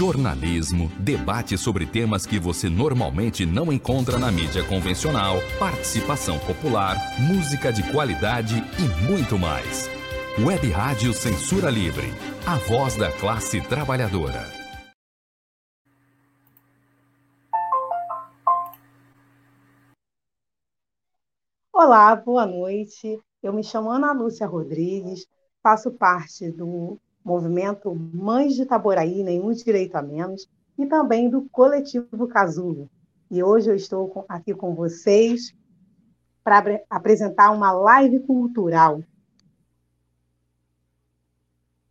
jornalismo, debate sobre temas que você normalmente não encontra na mídia convencional, participação popular, música de qualidade e muito mais. Web Rádio Censura Livre, a voz da classe trabalhadora. Olá, boa noite. Eu me chamo Ana Lúcia Rodrigues, faço parte do movimento Mães de Itaboraí, Nenhum Direito a Menos, e também do Coletivo Casulo. E hoje eu estou aqui com vocês para apresentar uma live cultural.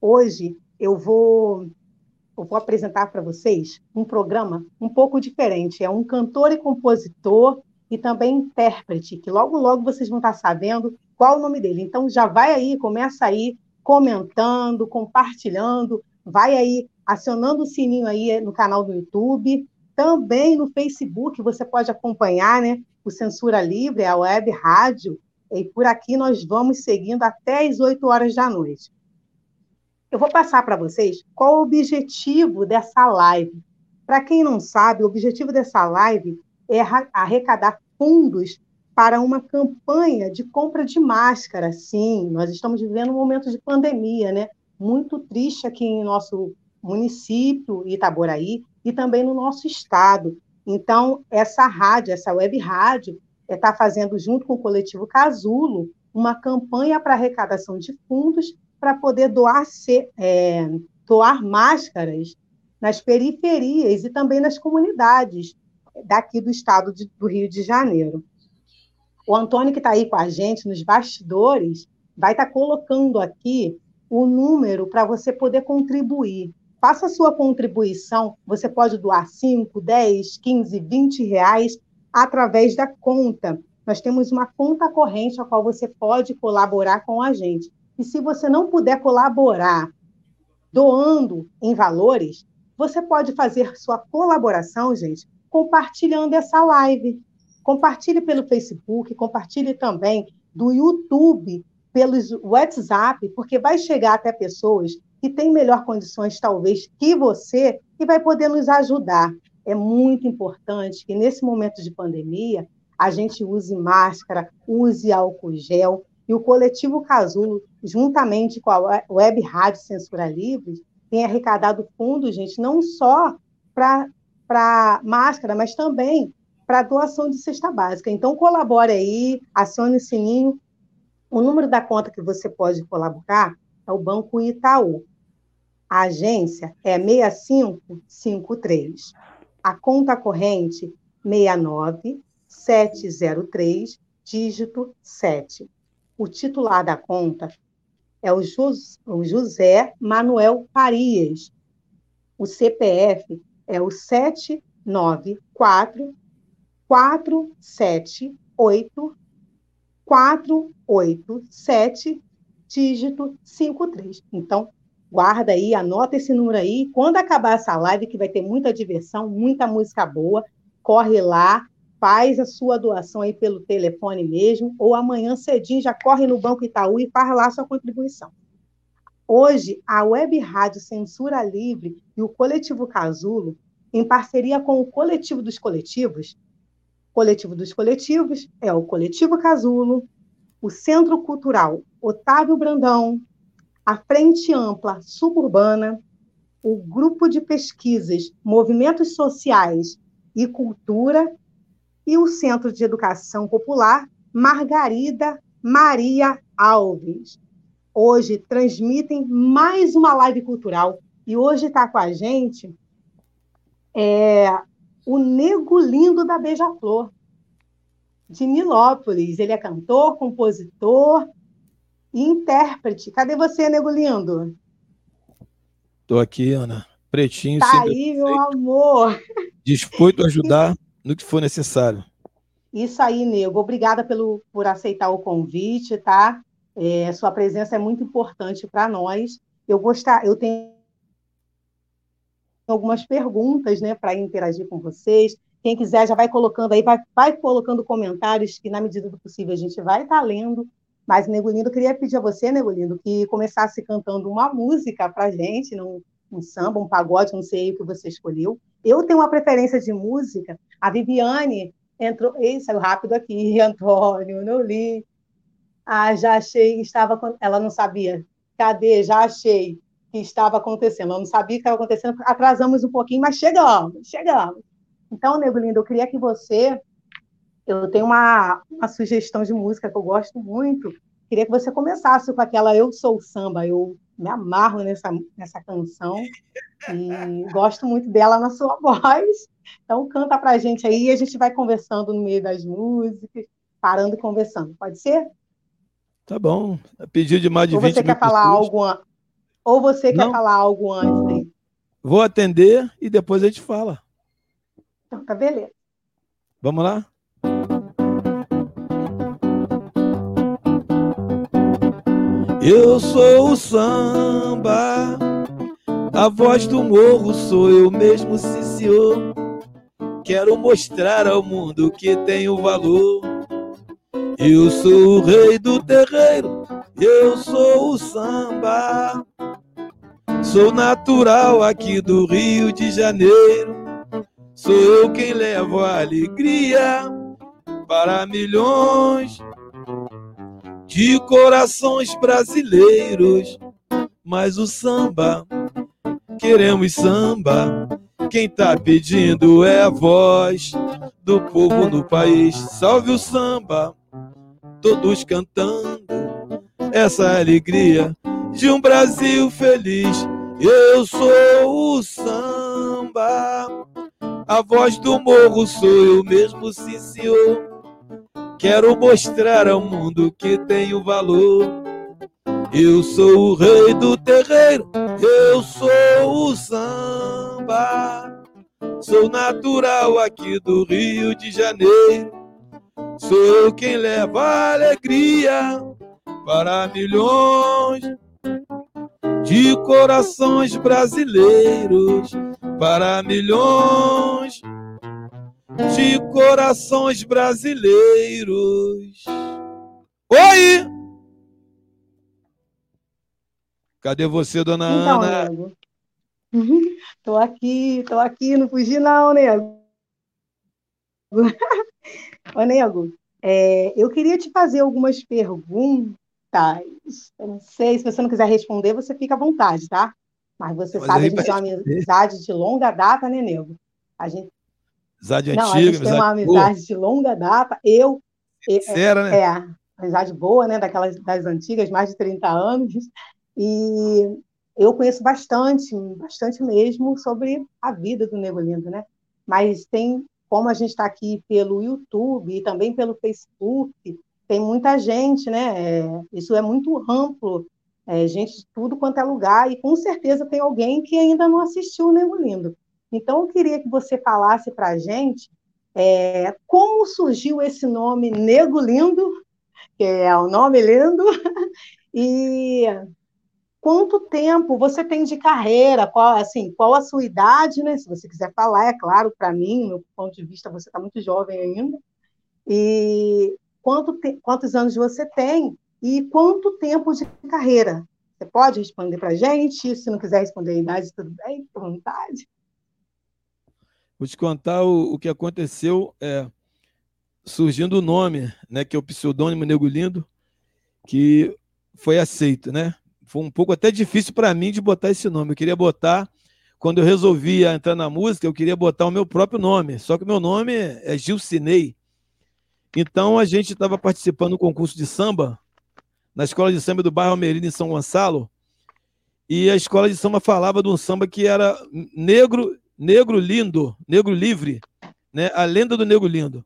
Hoje eu vou, eu vou apresentar para vocês um programa um pouco diferente. É um cantor e compositor e também intérprete, que logo, logo vocês vão estar sabendo qual o nome dele. Então já vai aí, começa aí comentando, compartilhando, vai aí acionando o sininho aí no canal do YouTube, também no Facebook você pode acompanhar, né? O Censura Livre, a web rádio, e por aqui nós vamos seguindo até as 8 horas da noite. Eu vou passar para vocês qual o objetivo dessa live. Para quem não sabe, o objetivo dessa live é arrecadar fundos para uma campanha de compra de máscara. Sim, nós estamos vivendo um momento de pandemia, né? Muito triste aqui em nosso município, Itaboraí, e também no nosso estado. Então, essa rádio, essa web rádio, está fazendo, junto com o coletivo Casulo, uma campanha para arrecadação de fundos para poder doar, é, doar máscaras nas periferias e também nas comunidades daqui do estado de, do Rio de Janeiro. O Antônio, que está aí com a gente nos bastidores, vai estar tá colocando aqui o número para você poder contribuir. Faça a sua contribuição, você pode doar 5, 10, 15, 20 reais através da conta. Nós temos uma conta corrente a qual você pode colaborar com a gente. E se você não puder colaborar doando em valores, você pode fazer sua colaboração, gente, compartilhando essa live. Compartilhe pelo Facebook, compartilhe também do YouTube, pelos WhatsApp, porque vai chegar até pessoas que têm melhor condições, talvez, que você, e vai poder nos ajudar. É muito importante que, nesse momento de pandemia, a gente use máscara, use álcool gel, e o coletivo Casulo, juntamente com a Web Rádio Censura Livre, tem arrecadado fundos, gente, não só para máscara, mas também para doação de cesta básica. Então, colabore aí, acione o sininho. O número da conta que você pode colaborar é o Banco Itaú. A agência é 6553. A conta corrente 69703, dígito 7. O titular da conta é o, José Manuel Farias. O CPF é o 794 478 487 dígito 53. Então, guarda aí, anota esse número aí. Quando acabar essa live, que vai ter muita diversão, muita música boa, corre lá, faz a sua doação aí pelo telefone mesmo, ou amanhã cedinho já corre no Banco Itaú e faz lá a sua contribuição. Hoje, a Web Rádio Censura Livre e o Coletivo Casulo, em parceria com o Coletivo dos Coletivos, Coletivo dos Coletivos é o Coletivo Casulo, o Centro Cultural Otávio Brandão, a Frente Ampla Suburbana, o Grupo de Pesquisas Movimentos Sociais e Cultura e o Centro de Educação Popular Margarida Maria Alves. Hoje transmitem mais uma live cultural e hoje está com a gente é, o Nego Lindo da Beija-Flor, de Nilópolis. Ele é cantor, compositor e intérprete. Cadê você, Nego Lindo? Estou aqui, Ana. Pretinho. Tá aí, meu amor. Disposto a ajudar no que for necessário. Isso aí, Nego. Obrigada pelo, por aceitar o convite, tá? É, sua presença é muito importante para nós. Eu gostar, eu tenho algumas perguntas, né, para interagir com vocês. Quem quiser já vai colocando aí, vai, vai colocando comentários que, na medida do possível, a gente vai estar tá lendo. Mas, Nego Lindo, eu queria pedir a você, Nego Lindo, que começasse cantando uma música para gente, não, um samba, um pagode, não sei o que você escolheu. Eu tenho uma preferência de música. A Viviane entrou, ei, saiu rápido aqui, Antônio, não li. Ah, já achei, estava, ela não sabia. Cadê? Já achei que estava acontecendo. Ela não sabia que estava acontecendo, atrasamos um pouquinho, mas chegamos, chegamos. Então, Nego Lindo, eu queria que você, eu tenho uma, uma sugestão de música que eu gosto muito, queria que você começasse com aquela Eu Sou Samba, eu me amarro nessa, nessa canção e gosto muito dela na sua voz. Então, canta para a gente aí e a gente vai conversando no meio das músicas, parando e conversando. Pode ser? Tá bom. Pedido de mais de Ou 20 você quer falar algo an... Ou você Não. quer falar algo antes aí? Vou atender e depois a gente fala. Então, tá beleza. Vamos lá? Eu sou o samba, a voz do morro sou eu mesmo, sim senhor. Quero mostrar ao mundo que tenho valor. Eu sou o rei do terreiro, eu sou o samba. Sou natural aqui do Rio de Janeiro. Sou eu quem levo a alegria para milhões de corações brasileiros. Mas o samba, queremos samba. Quem tá pedindo é a voz do povo no país. Salve o samba, todos cantando essa alegria de um Brasil feliz. Eu sou o samba, a voz do morro sou eu mesmo, sim senhor. Quero mostrar ao mundo que tenho valor. Eu sou o rei do terreiro, eu sou o samba. Sou natural aqui do Rio de Janeiro. Sou eu quem leva alegria para milhões de corações brasileiros. Para milhões de corações brasileiros. Oi! Cadê você, dona Então, Ana? nego. Tô aqui, tô aqui, não fugi não, nego. Ô, nego, é, eu queria te fazer algumas perguntas. Eu não sei, se você não quiser responder, você fica à vontade, tá? Mas você Mas sabe, a gente tem uma amizade de longa data, né, nego? A gente, Amizade não, a antiga, gente tem uma amizade boa, de longa data. Eu, é, sincera, né? é, amizade boa, né? Daquelas das antigas, mais de 30 anos. E eu conheço bastante, bastante mesmo, sobre a vida do Nego Lindo, né? Mas tem, como a gente está aqui pelo YouTube e também pelo Facebook, tem muita gente, né? É, isso é muito amplo, é, gente de tudo quanto é lugar, e com certeza tem alguém que ainda não assistiu o Nego Lindo. Então, eu queria que você falasse para a gente é, como surgiu esse nome Nego Lindo, que é o nome lindo, e quanto tempo você tem de carreira, qual, assim, qual a sua idade, né? Se você quiser falar, é claro, para mim, no meu ponto de vista, você está muito jovem ainda. E quanto te, quantos anos você tem e quanto tempo de carreira? Você pode responder para a gente? Se não quiser responder a idade, tudo bem, à vontade. Vou te contar o, o que aconteceu é, surgindo o nome, né, que é o pseudônimo Nego Lindo, que foi aceito, né? Foi um pouco até difícil para mim de botar esse nome. Eu queria botar, quando eu resolvi entrar na música, eu queria botar o meu próprio nome. Só que o meu nome é Gilcinei. Então a gente estava participando do concurso de samba na escola de samba do bairro Almerina, em São Gonçalo. E a escola de samba falava de um samba que era negro, negro lindo, negro livre, né? A lenda do negro lindo.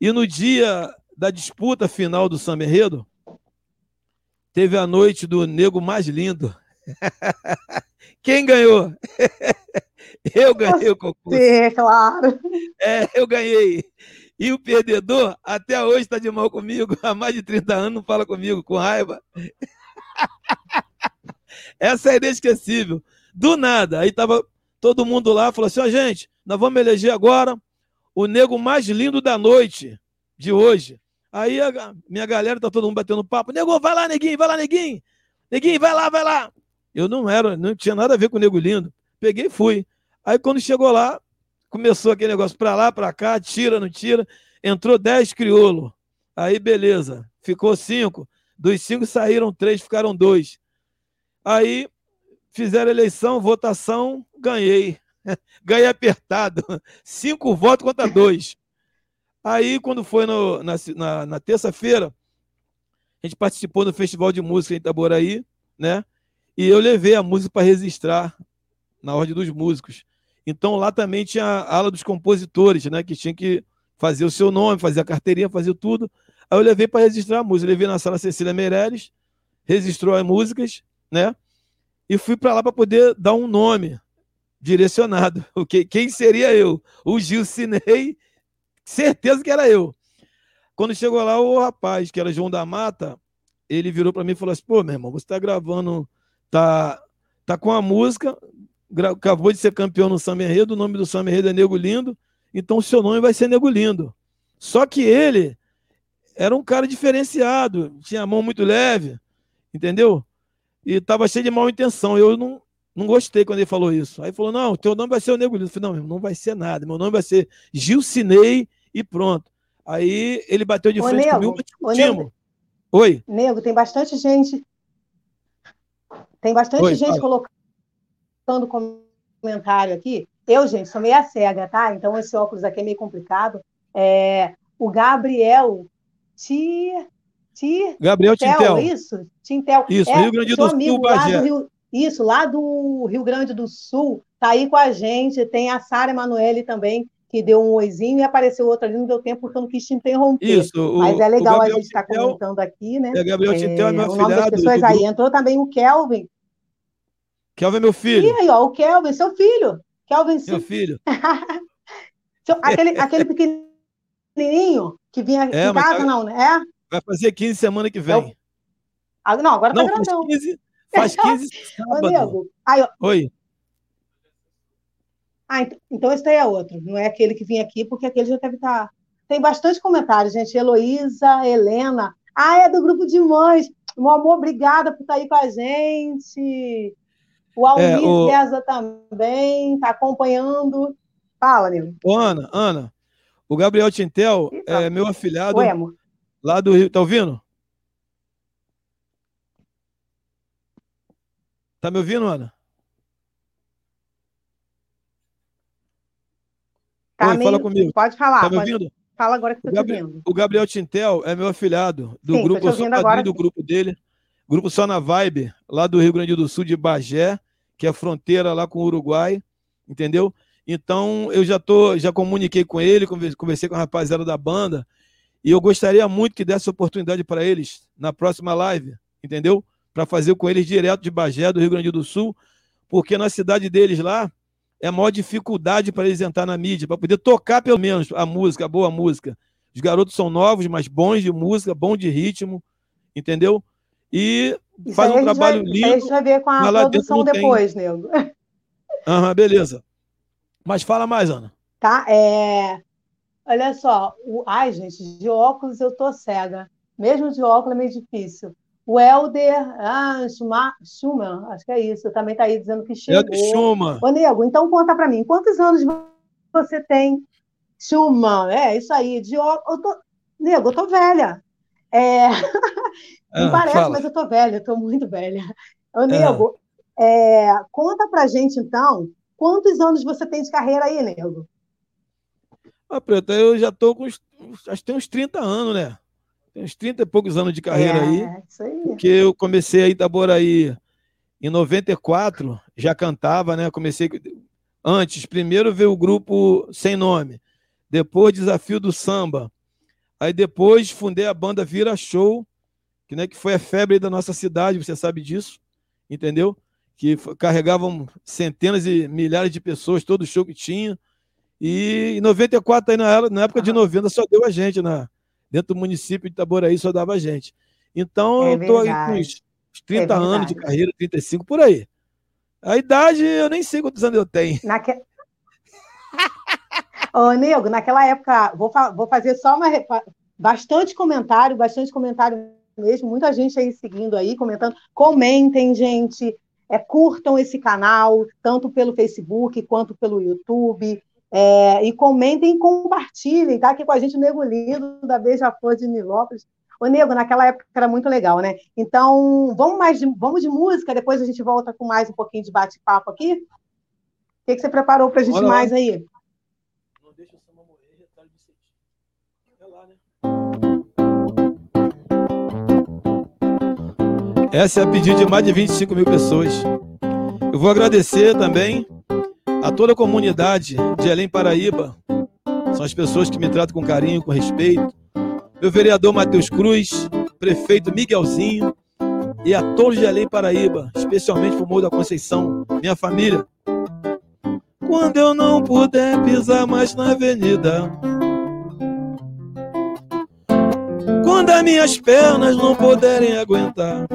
E no dia da disputa final do samba enredo, teve a noite do nego mais lindo. Quem ganhou? Eu ganhei o concurso. Sim, claro. É, eu ganhei. E o perdedor até hoje está de mal comigo, há mais de 30 anos não fala comigo, com raiva. Essa é inesquecível. Do nada, aí tava todo mundo lá, falou assim: ó, gente, nós vamos eleger agora o nego mais lindo da noite de hoje. Aí a minha galera tá todo mundo batendo papo. Nego, vai lá, neguinho, vai lá, neguinho. Neguinho, vai lá, vai lá. Eu não era, não tinha nada a ver com o Nego Lindo. Peguei e fui. Aí quando chegou lá, começou aquele negócio para lá, para cá, tira, não tira. Entrou 10 crioulo. Aí beleza, ficou cinco. Dos cinco saíram três, ficaram dois. Aí fizeram eleição, votação, ganhei. ganhei apertado. Cinco votos contra dois. Aí, quando foi no, na, na, na terça-feira, a gente participou do Festival de Música em Itaboraí, né? E eu levei a música para registrar na Ordem dos Músicos. Então lá também tinha a ala dos compositores, né? Que tinha que fazer o seu nome, fazer a carteirinha, fazer tudo. Aí eu levei para registrar a música. Eu levei na sala Cecília Meirelles, registrou as músicas, né? E fui para lá para poder dar um nome direcionado. O que, quem seria eu? O Gil Cinei, certeza que era eu. Quando chegou lá, o rapaz, que era João da Mata, ele virou para mim e falou assim: pô, meu irmão, você está gravando, tá, tá com a música, acabou de ser campeão no Samba Enredo, o nome do Samba Enredo é Nego Lindo, então o seu nome vai ser Nego Lindo. Só que ele era um cara diferenciado, tinha a mão muito leve, entendeu? E estava cheio de mal intenção. Eu não, não gostei quando ele falou isso. Aí falou: não, teu nome vai ser o Nego Lindo. Eu falei: não, não vai ser nada, meu nome vai ser Gil Cinei e pronto. Aí ele bateu de ô, frente Nego, comigo, Nego, Oi. Nego, tem bastante gente. Tem bastante Oi, gente fala. colocando comentário aqui. Eu, gente, sou meia cega, tá? Então esse óculos aqui é meio complicado. É, o Gabriel Ti, Ti, Gabriel Tintel. isso? Tintel. Isso, é, Rio Grande do seu Sul, amigo lá Rio, isso, lá do Rio Grande do Sul, tá aí com a gente. Tem a Sara Emanuele também, que deu um oizinho e apareceu outra ali, não deu tempo porque eu não quis te interromper. Isso, o, Mas é legal a gente estar Tintel- comentando aqui, né? É, Gabriel Tintel é meu É, o nome das pessoas aí. Entrou também o Kelvin. Kelvin é meu E filho. aí, ó, o Kelvin, seu filho. Kelvin, Meu seu- filho. aquele, aquele pequenininho que vinha É, em casa, tá- não, né? É? Vai fazer 15 semana que vem. Ah, Não, agora tá Não, faz grandão. 15, faz 15 Ô, sábado. Aí, ó, Oi. Ah, ent- então esse daí é outro, não é aquele que vinha aqui, porque aquele já deve estar. Tem bastante comentário, gente. Heloísa, Helena. Ah, é do grupo de mães. Meu amor, obrigada por estar aí com a gente. O Almir É, o- César também está acompanhando. Fala, nego. Ô, Ana, Ana, o Gabriel Tintel Ih, tá. é meu afilhado Oi, amor. lá do Rio. Tá ouvindo? Tá me ouvindo, Ana? Tá Oi, meio- fala comigo. Pode falar. Tá me pode- ouvindo? Fala agora que O eu tô te Gabriel, ouvindo. o Gabriel Tintel é meu afilhado do Sim, grupo, eu sou padrinho agora. do grupo dele, grupo Só na Vibe, lá do Rio Grande do Sul, de Bagé, que é fronteira lá com o Uruguai, entendeu? Então eu já tô, já comuniquei com ele, conver- conversei com a rapaziada da banda, e eu gostaria muito que desse oportunidade para eles na próxima live, entendeu? Para fazer com eles direto de Bagé, do Rio Grande do Sul, porque na cidade deles lá é a maior dificuldade para eles entrar na mídia, para poder tocar pelo menos a música, a boa música. Os garotos são novos, mas bons de música, bons de ritmo, entendeu? E Isso faz um trabalho vai, isso aí a gente lindo. vai ver com a produção tem. depois, nego. Aham, beleza. Mas fala mais, Ana. Tá? É... Olha só. O... Ai, gente, de óculos eu tô cega. Mesmo de óculos é meio difícil. O Helder ah, Schuma- Schumann, acho que é isso, também está aí dizendo que chegou. de Chuma. Ô, Nego, então conta para mim, quantos anos você tem? Schumann, é isso aí. De óculos. Eu tô... Nego, eu tô velha. É... Não Ah, parece, fala. mas eu tô velha, eu tô muito velha. Ô, Nego, é... conta pra gente, então, quantos anos você tem de carreira aí, Nego? Ah, Preta, eu já tô com uns, acho que tem uns 30 anos, né? Tem uns 30 e poucos anos de carreira é, aí. Isso aí. Porque eu comecei aí em Itaboraí em 94, já cantava, né? Comecei antes, primeiro veio o grupo Sem Nome, depois Desafio do Samba. Aí depois fundei a banda Vira Show, que, né, que foi a febre da nossa cidade, você sabe disso, entendeu? Que carregavam centenas e milhares de pessoas, todo show que tinha. E em 94, aí na, era- na época de Aham. 90, só deu a gente, na, dentro do município de Itaboraí, só dava a gente. Então, É eu tô aí com uns uns 30 É anos de carreira, 35 por aí. A idade, eu nem sei quantos anos eu tenho. Naque... Ô, Nego, naquela época, vou, fa- vou fazer só uma. Bastante comentário, bastante comentário mesmo, muita gente aí seguindo aí, comentando. Comentem, gente. é, curtam esse canal, tanto pelo Facebook quanto pelo YouTube. É, e comentem e compartilhem, tá? Aqui com a gente o Nego Lindo, da Beija-Flor de Nilópolis. Ô, Nego, naquela época era muito legal, né? Então, vamos mais de, vamos de música, depois a gente volta com mais um pouquinho de bate-papo aqui. O que, que você preparou para a gente Olha mais aí? Essa é a pedido de mais de 25 mil pessoas. Eu vou agradecer também a toda a comunidade de Elém Paraíba. São as pessoas que me tratam com carinho, com respeito meu vereador Matheus Cruz, prefeito Miguelzinho e a todos de Além Paraíba, especialmente o Morro da Conceição, minha família. Quando eu não puder pisar mais na avenida, quando as minhas pernas não puderem aguentar,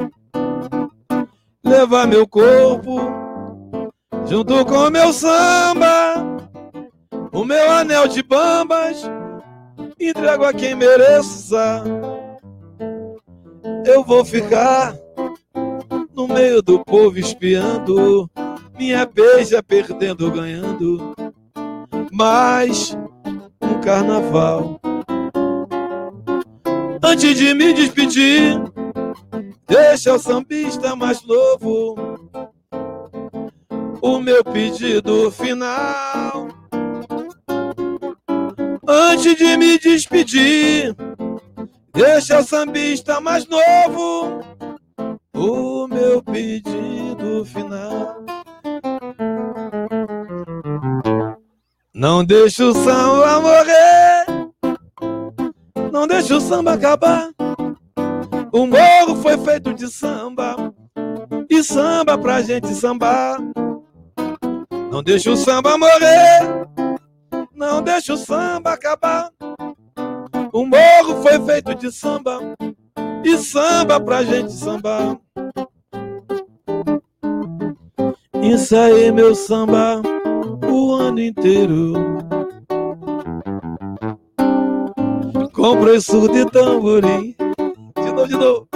levar meu corpo junto com meu samba, o meu anel de bambas entrego a quem mereça. Eu vou ficar no meio do povo espiando, minha beija perdendo, ganhando. Mas no carnaval, antes de me despedir, deixa o sambista mais novo o meu pedido final. Antes de me despedir, deixa o sambista mais novo o meu pedido final. Não deixa o samba morrer, não deixa o samba acabar. O morro foi feito de samba, e samba pra gente sambar. Não deixa o samba morrer, não deixa o samba acabar. O morro foi feito de samba e samba pra gente sambar. Ensaiei meu samba o ano inteiro. Comprei surdo e tamborim. Novo, de novo.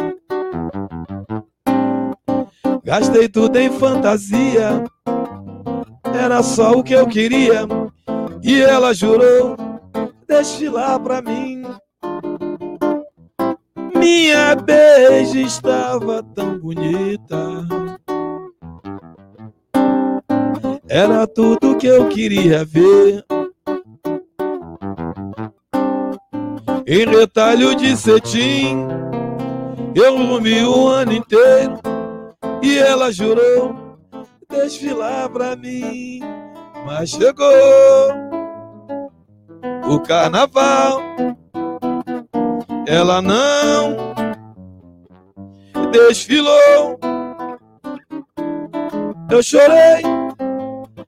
Gastei tudo em fantasia. Era só o que eu queria e ela jurou desfilar pra mim. Minha beija estava tão bonita. Era tudo que eu queria ver. Em retalho de cetim, eu dormi o ano inteiro e ela jurou desfilar pra mim. Mas chegou o carnaval, ela não desfilou. Eu chorei,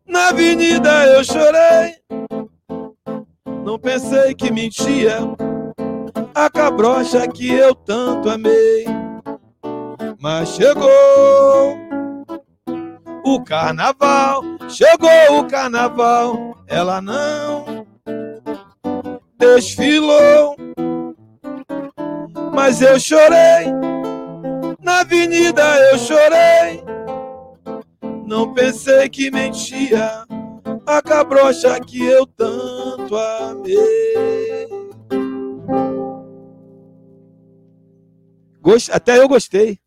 na avenida eu chorei. Não pensei que mentia a cabrocha que eu tanto amei. Mas chegou o carnaval, chegou o carnaval, ela não desfilou. Mas eu chorei, na avenida eu chorei. Não pensei que mentia a cabrocha que eu tanto amei. Até eu gostei.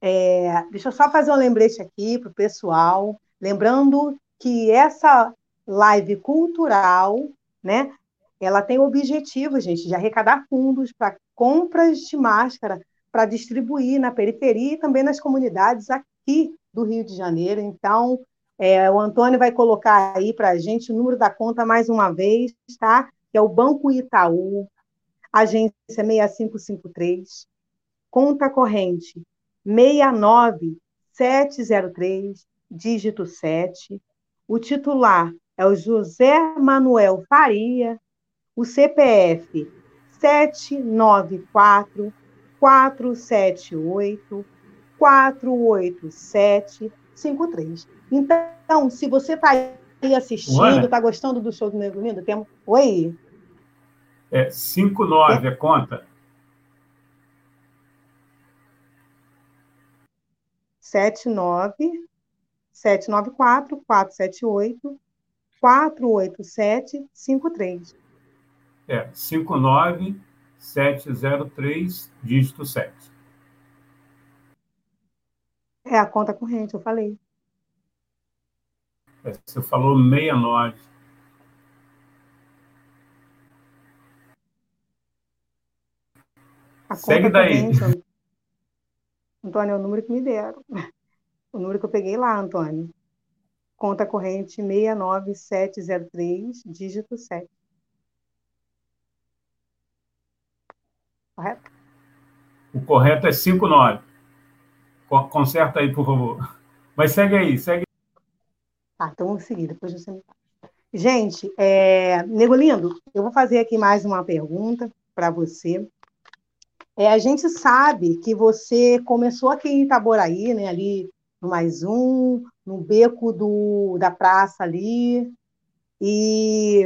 É, deixa eu só fazer um lembrete aqui para o pessoal, lembrando que essa live cultural, né, ela tem o objetivo, gente, de arrecadar fundos para compras de máscara para distribuir na periferia e também nas comunidades aqui do Rio de Janeiro. Então, é, o Antônio vai colocar aí para a gente o número da conta mais uma vez, tá? Que é o Banco Itaú, agência 6553, conta corrente 69703, dígito 7. O titular é o José Manuel Faria, o CPF 794 478 487 53. Então, se você está aí assistindo, está gostando do show do Nego Lindo, tem... Oi? É 59 é. a conta? 79 794 478 487 53. É, 59 703, dígito 7. É a conta corrente, eu falei. É, você falou 69. A Segue daí. Corrente, Antônio, é o número que me deram. O número que eu peguei lá, Antônio. Conta corrente 69703, dígito 7. Correto? O correto é 59. Conserta aí, por favor. Mas segue aí, segue. Tá, então vamos seguir, depois você me Gente, é... Nego Lindo, eu vou fazer aqui mais uma pergunta para você. É, a gente sabe que você começou aqui em Itaboraí, né, ali no Mais Um, no beco do, da praça ali, e,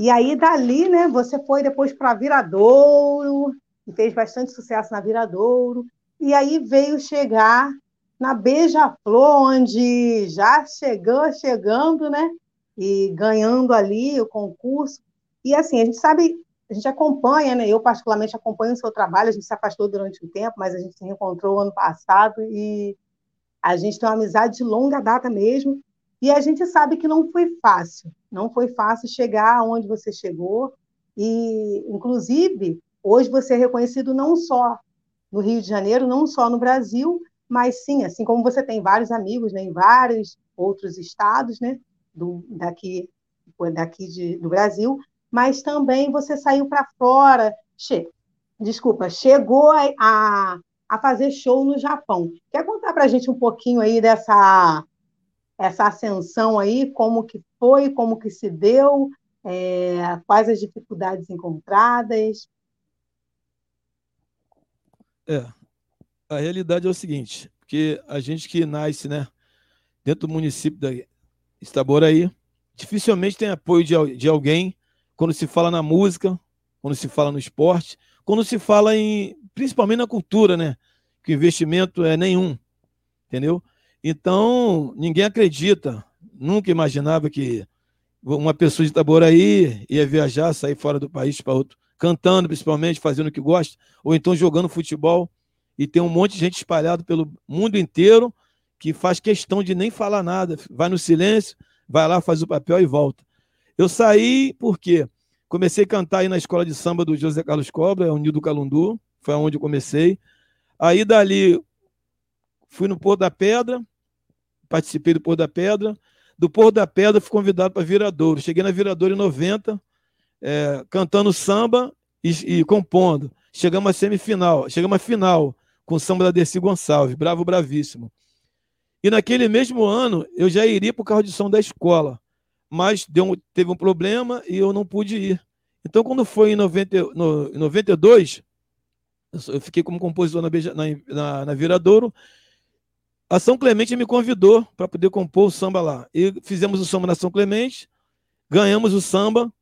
e aí dali, né, você foi depois para Viradouro, e fez bastante sucesso na Viradouro, e aí veio chegar na Beija-Flor, onde já chegou, chegando, né, e ganhando ali o concurso, e assim, a gente sabe a gente acompanha, né? Eu particularmente acompanho o seu trabalho. A gente se afastou durante um tempo, mas a gente se reencontrou ano passado e a gente tem uma amizade de longa data mesmo. E a gente sabe que não foi fácil, não foi fácil chegar aonde você chegou. E, inclusive, hoje você é reconhecido não só no Rio de Janeiro, não só no Brasil, mas sim, assim como você tem vários amigos né, em vários outros estados, né, do, daqui, daqui de, do Brasil, mas também você saiu para fora. Che Desculpa, chegou a, a fazer show no Japão. Quer contar para a gente um pouquinho aí dessa essa ascensão aí, como que foi, como que se deu, é, quais as dificuldades encontradas? É, a realidade é o seguinte, que a gente que nasce, né, dentro do município da Itaboraí, dificilmente tem apoio de, de alguém quando se fala na música, quando se fala no esporte, quando se fala em, principalmente na cultura, né? Que o investimento é nenhum, entendeu? Então, ninguém acredita, nunca imaginava que uma pessoa de Itaboraí ia viajar, sair fora do país para outro, cantando principalmente, fazendo o que gosta, ou então jogando futebol, e tem um monte de gente espalhado pelo mundo inteiro que faz questão de nem falar nada, vai no silêncio, vai lá, faz o papel e volta. Eu saí porque comecei a cantar aí na escola de samba do José Carlos Cobra, é o Nildo Calundu, foi onde eu comecei. Aí dali fui no Pôr da Pedra, participei do Pôr da Pedra. Do Pôr da Pedra fui convidado para Viradouro. Cheguei na Viradouro em 90, é, cantando samba e, e, compondo. Chegamos à semifinal, chegamos à final com o samba da Dercy Gonçalves, Bravo Bravíssimo. E naquele mesmo ano eu já iria para o carro de som da escola mas deu, teve um problema e eu não pude ir. Então, quando foi em, 90, no, em 92, eu fiquei como compositor na, na, na, Viradouro, a São Clemente me convidou para poder compor o samba lá. E fizemos o samba na São Clemente, ganhamos o samba,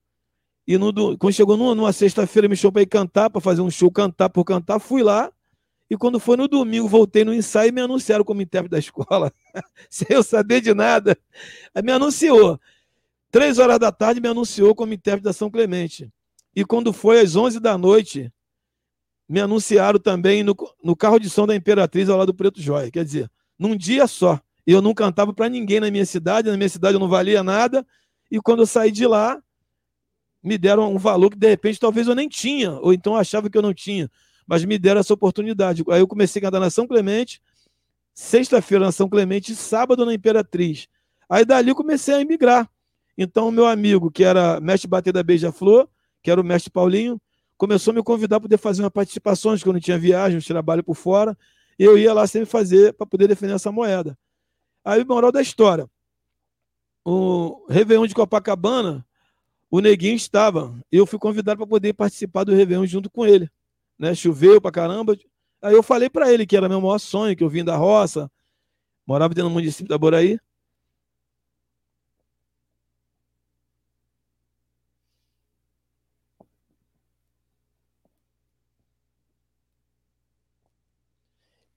e no, quando chegou numa sexta-feira, me chamou para ir cantar, para fazer um show, cantar por cantar, fui lá, e quando foi no domingo, voltei no ensaio e me anunciaram como intérprete da escola, sem eu saber de nada. Aí me anunciou. Três horas da tarde me anunciou como intérprete da São Clemente. E quando foi às onze da noite, me anunciaram também no, no carro de som da Imperatriz ao lado do Preto Jóia. Quer dizer, num dia só. Eu não cantava para ninguém na minha cidade, na minha cidade eu não valia nada. E quando eu saí de lá, me deram um valor que de repente talvez eu nem tinha, ou então achava que eu não tinha, mas me deram essa oportunidade. Aí eu comecei a cantar na São Clemente, sexta-feira na São Clemente, sábado na Imperatriz. Aí dali comecei a emigrar. Então, o meu amigo, que era mestre bater da Beija-Flor, que era o mestre Paulinho, começou a me convidar para poder fazer umas participações, quando tinha viagem, trabalho por fora, e eu ia lá sempre fazer para poder defender essa moeda. Aí, moral da história, o Réveillon de Copacabana, o Neguinho estava, eu fui convidado para poder participar do Réveillon junto com ele. Né? Choveu para caramba. Aí eu falei para ele que era meu maior sonho, que eu vim da roça, morava dentro do município da Boraí,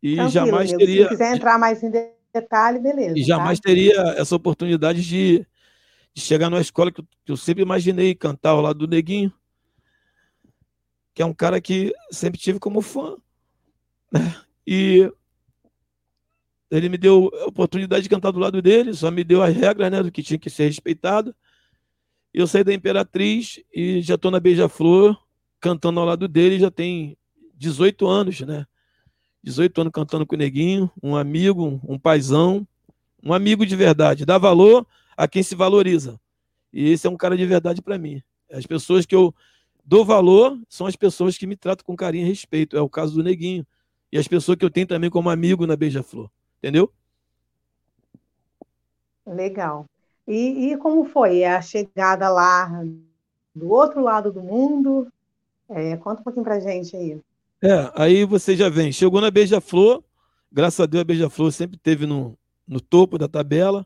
E Tranquilo, jamais amigo. teria. Se quiser entrar mais em detalhe, beleza. E jamais tá? teria essa oportunidade de, de chegar numa escola que eu, que eu, sempre imaginei cantar ao lado do Neguinho, que é um cara que sempre tive como fã. Né? E ele me deu a oportunidade de cantar do lado dele, só me deu as regras né, do que tinha que ser respeitado. Eu saí da Imperatriz e já estou na Beija-Flor, cantando ao lado dele, já tem 18 anos, né? 18 anos cantando com o Neguinho, um amigo, um paizão, um amigo de verdade. Dá valor a quem se valoriza. E esse é um cara de verdade para mim. As pessoas que eu dou valor são as pessoas que me tratam com carinho e respeito. É o caso do Neguinho. E as pessoas que eu tenho também como amigo na Beija-Flor. Entendeu? Legal. E, e, como foi a chegada lá do outro lado do mundo? É, conta um pouquinho pra gente aí. É, aí você já vem. Chegou na Beija-Flor, graças a Deus a Beija-Flor sempre teve no, no topo da tabela.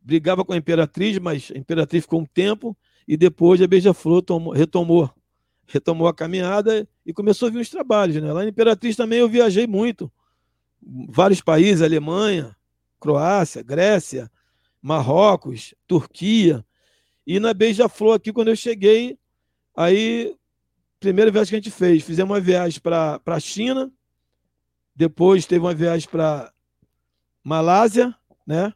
Brigava com a Imperatriz, mas a Imperatriz ficou um tempo e depois a Beija-Flor retomou, retomou a caminhada e começou a vir os trabalhos. Né? Lá na Imperatriz também eu viajei muito. Vários países, Alemanha, Croácia, Grécia, Marrocos, Turquia. E na Beija-Flor aqui, quando eu cheguei, aí primeira viagem que a gente fez, fizemos uma viagem para a China, depois teve uma viagem para Malásia, né?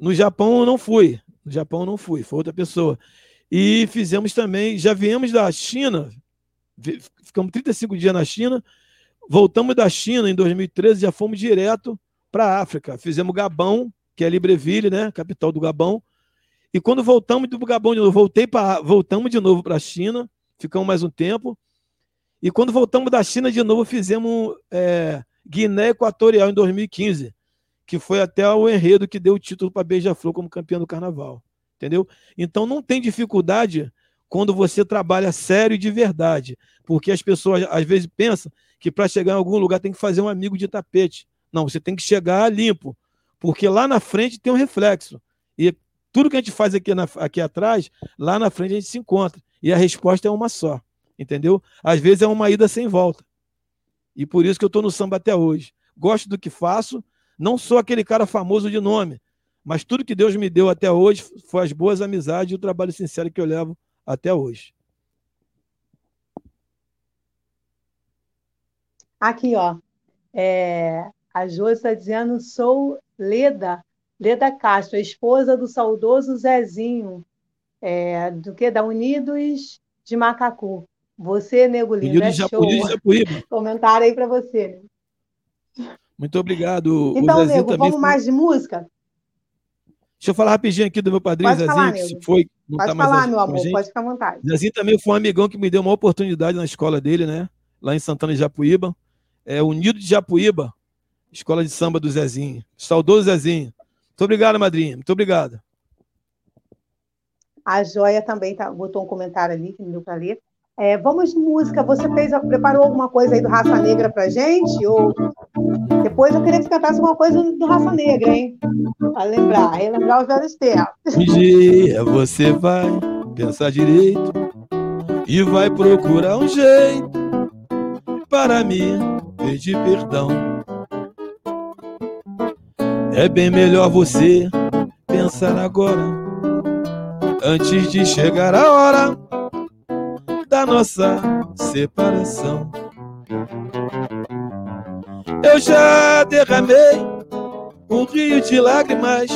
No Japão eu não fui, no Japão eu não fui, foi outra pessoa. E fizemos também, já viemos da China, ficamos 35 dias na China, voltamos da China em 2013, já fomos direto para a África. Fizemos Gabão, que é Libreville, né? Capital do Gabão. E quando voltamos do Gabão de novo, voltei para voltamos de novo para a China ficamos mais um tempo. E quando voltamos da China de novo, fizemos é, Guiné Equatorial em 2015, que foi até o enredo que deu o título para Beija-Flor como campeão do carnaval. Entendeu? Então não tem dificuldade quando você trabalha sério e de verdade. Porque as pessoas às vezes pensam que para chegar em algum lugar tem que fazer um amigo de tapete. Não, você tem que chegar limpo. Porque lá na frente tem um reflexo. E tudo que a gente faz aqui, na, aqui atrás, lá na frente a gente se encontra. E a resposta é uma só, entendeu? Às vezes é uma ida sem volta. E por isso que eu estou no samba até hoje. Gosto do que faço, não sou aquele cara famoso de nome, mas tudo que Deus me deu até hoje foi as boas amizades e o trabalho sincero que eu levo até hoje. Aqui, ó. É, a Josi está dizendo: sou Leda, Leda Castro, esposa do saudoso Zezinho é, do que? Da Unidos de Macacu. Você, Nego Lindo, é show. Japuíba. Comentário aí para você. Muito obrigado. Então, Nego, vamos mais de música? Deixa eu falar rapidinho aqui do meu padrinho pode Zezinho, falar, que se foi. Não pode tá falar, mais meu amor, pode ficar à vontade. Zezinho também foi um amigão que me deu uma oportunidade na escola dele, né? Lá em Santana de Japuíba. É Unido de Japuíba, escola de samba do Zezinho. Saudoso Zezinho. Muito obrigado, madrinha. Muito obrigado. A Joia também tá, botou um comentário ali que não deu para ler. É, vamos música. Você fez, preparou alguma coisa aí do Raça Negra pra gente? Ou depois eu queria que você cantasse alguma coisa do Raça Negra, hein? Para lembrar, relembrar os velhos tempos. Um dia você vai pensar direito e vai procurar um jeito para me pedir perdão. É bem melhor você pensar agora antes de chegar a hora da nossa separação. Eu já derramei um rio de lágrimas,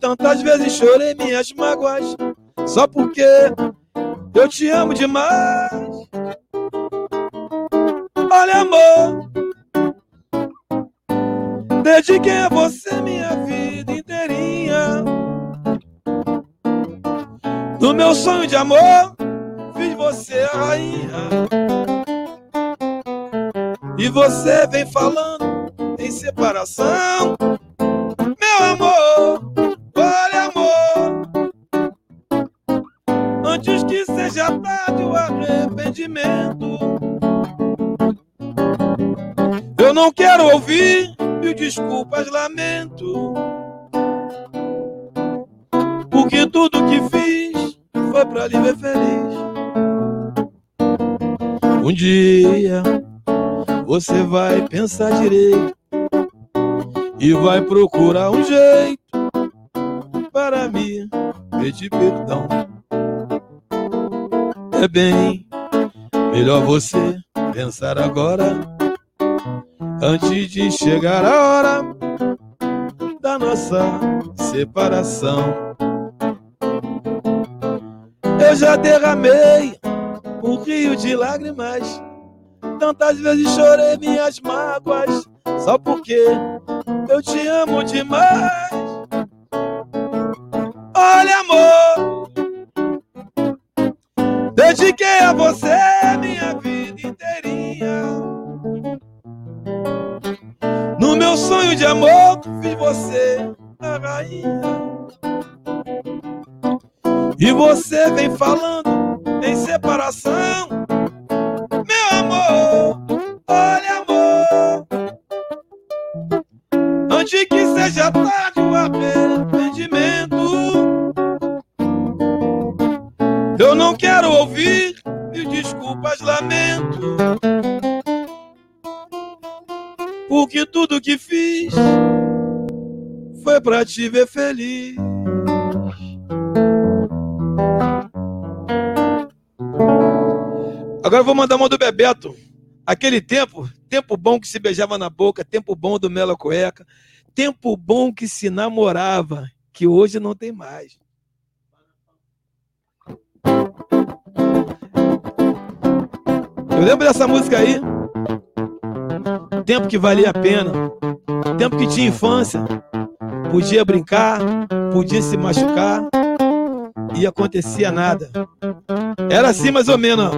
tantas vezes chorei minhas mágoas, só porque eu te amo demais. Olha, amor, dediquei a você minha No meu sonho de amor, fiz você a rainha. E você vem falando em separação. Meu amor, olha amor. Antes que seja tarde o arrependimento. Eu não quero ouvir mil desculpas, lamento. Porque tudo que fiz foi pra viver feliz. Um dia você vai pensar direito e vai procurar um jeito para me pedir perdão. É bem melhor você pensar agora antes de chegar a hora da nossa separação. Eu já derramei um rio de lágrimas. Tantas vezes chorei minhas mágoas, só porque eu te amo demais. Olha, amor, dediquei a você minha vida inteirinha. No meu sonho de amor, fiz você a rainha. E você vem falando em separação. Meu amor, olha, amor. Antes que seja tarde o arrependimento. Eu não quero ouvir mil desculpas, lamento. Porque tudo que fiz foi pra te ver feliz. Agora eu vou mandar uma do Bebeto. Aquele tempo, tempo bom que se beijava na boca, tempo bom do Mela Cueca, tempo bom que se namorava, que hoje não tem mais. Eu lembro dessa música aí. Tempo que valia a pena. Tempo que tinha infância. Podia brincar, podia se machucar e acontecia nada. Era assim mais ou menos.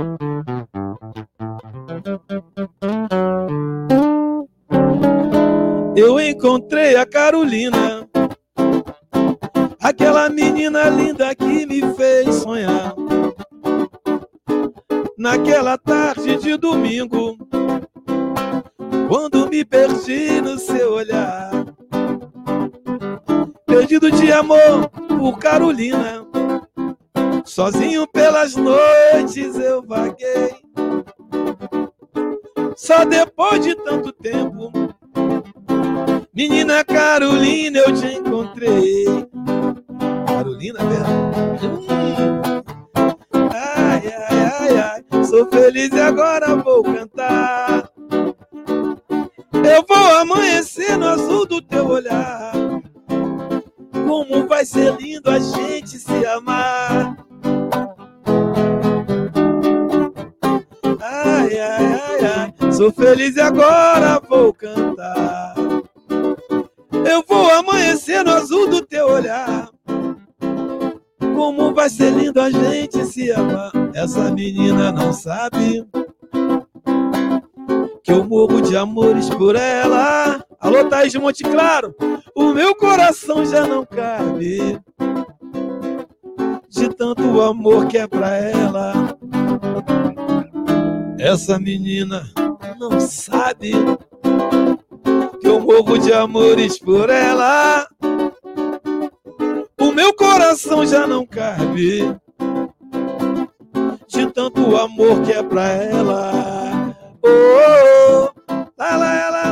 Eu encontrei a Carolina, aquela menina linda que me fez sonhar. Naquela tarde de domingo, quando me perdi no seu olhar. Perdido de amor por Carolina, sozinho pelas noites eu vaguei. Só depois de tanto tempo, menina Carolina, eu te encontrei. Carolina, velho. Ai, ai, ai, ai, sou feliz e agora vou cantar. Eu vou amanhecer no azul do teu olhar. Como vai ser lindo a gente se amar. Ai, ai, ai, ai, sou feliz e agora vou cantar. Eu vou amanhecer no azul do teu olhar. Como vai ser lindo a gente se amar. Essa menina não sabe que eu morro de amores por ela. Alô, Thaís de Monte Claro, o meu coração já não cabe de tanto amor que é pra ela. Essa menina não sabe que eu morro de amores por ela. O meu coração já não cabe de tanto amor que é pra ela. Oh, oh, oh. La, la, la,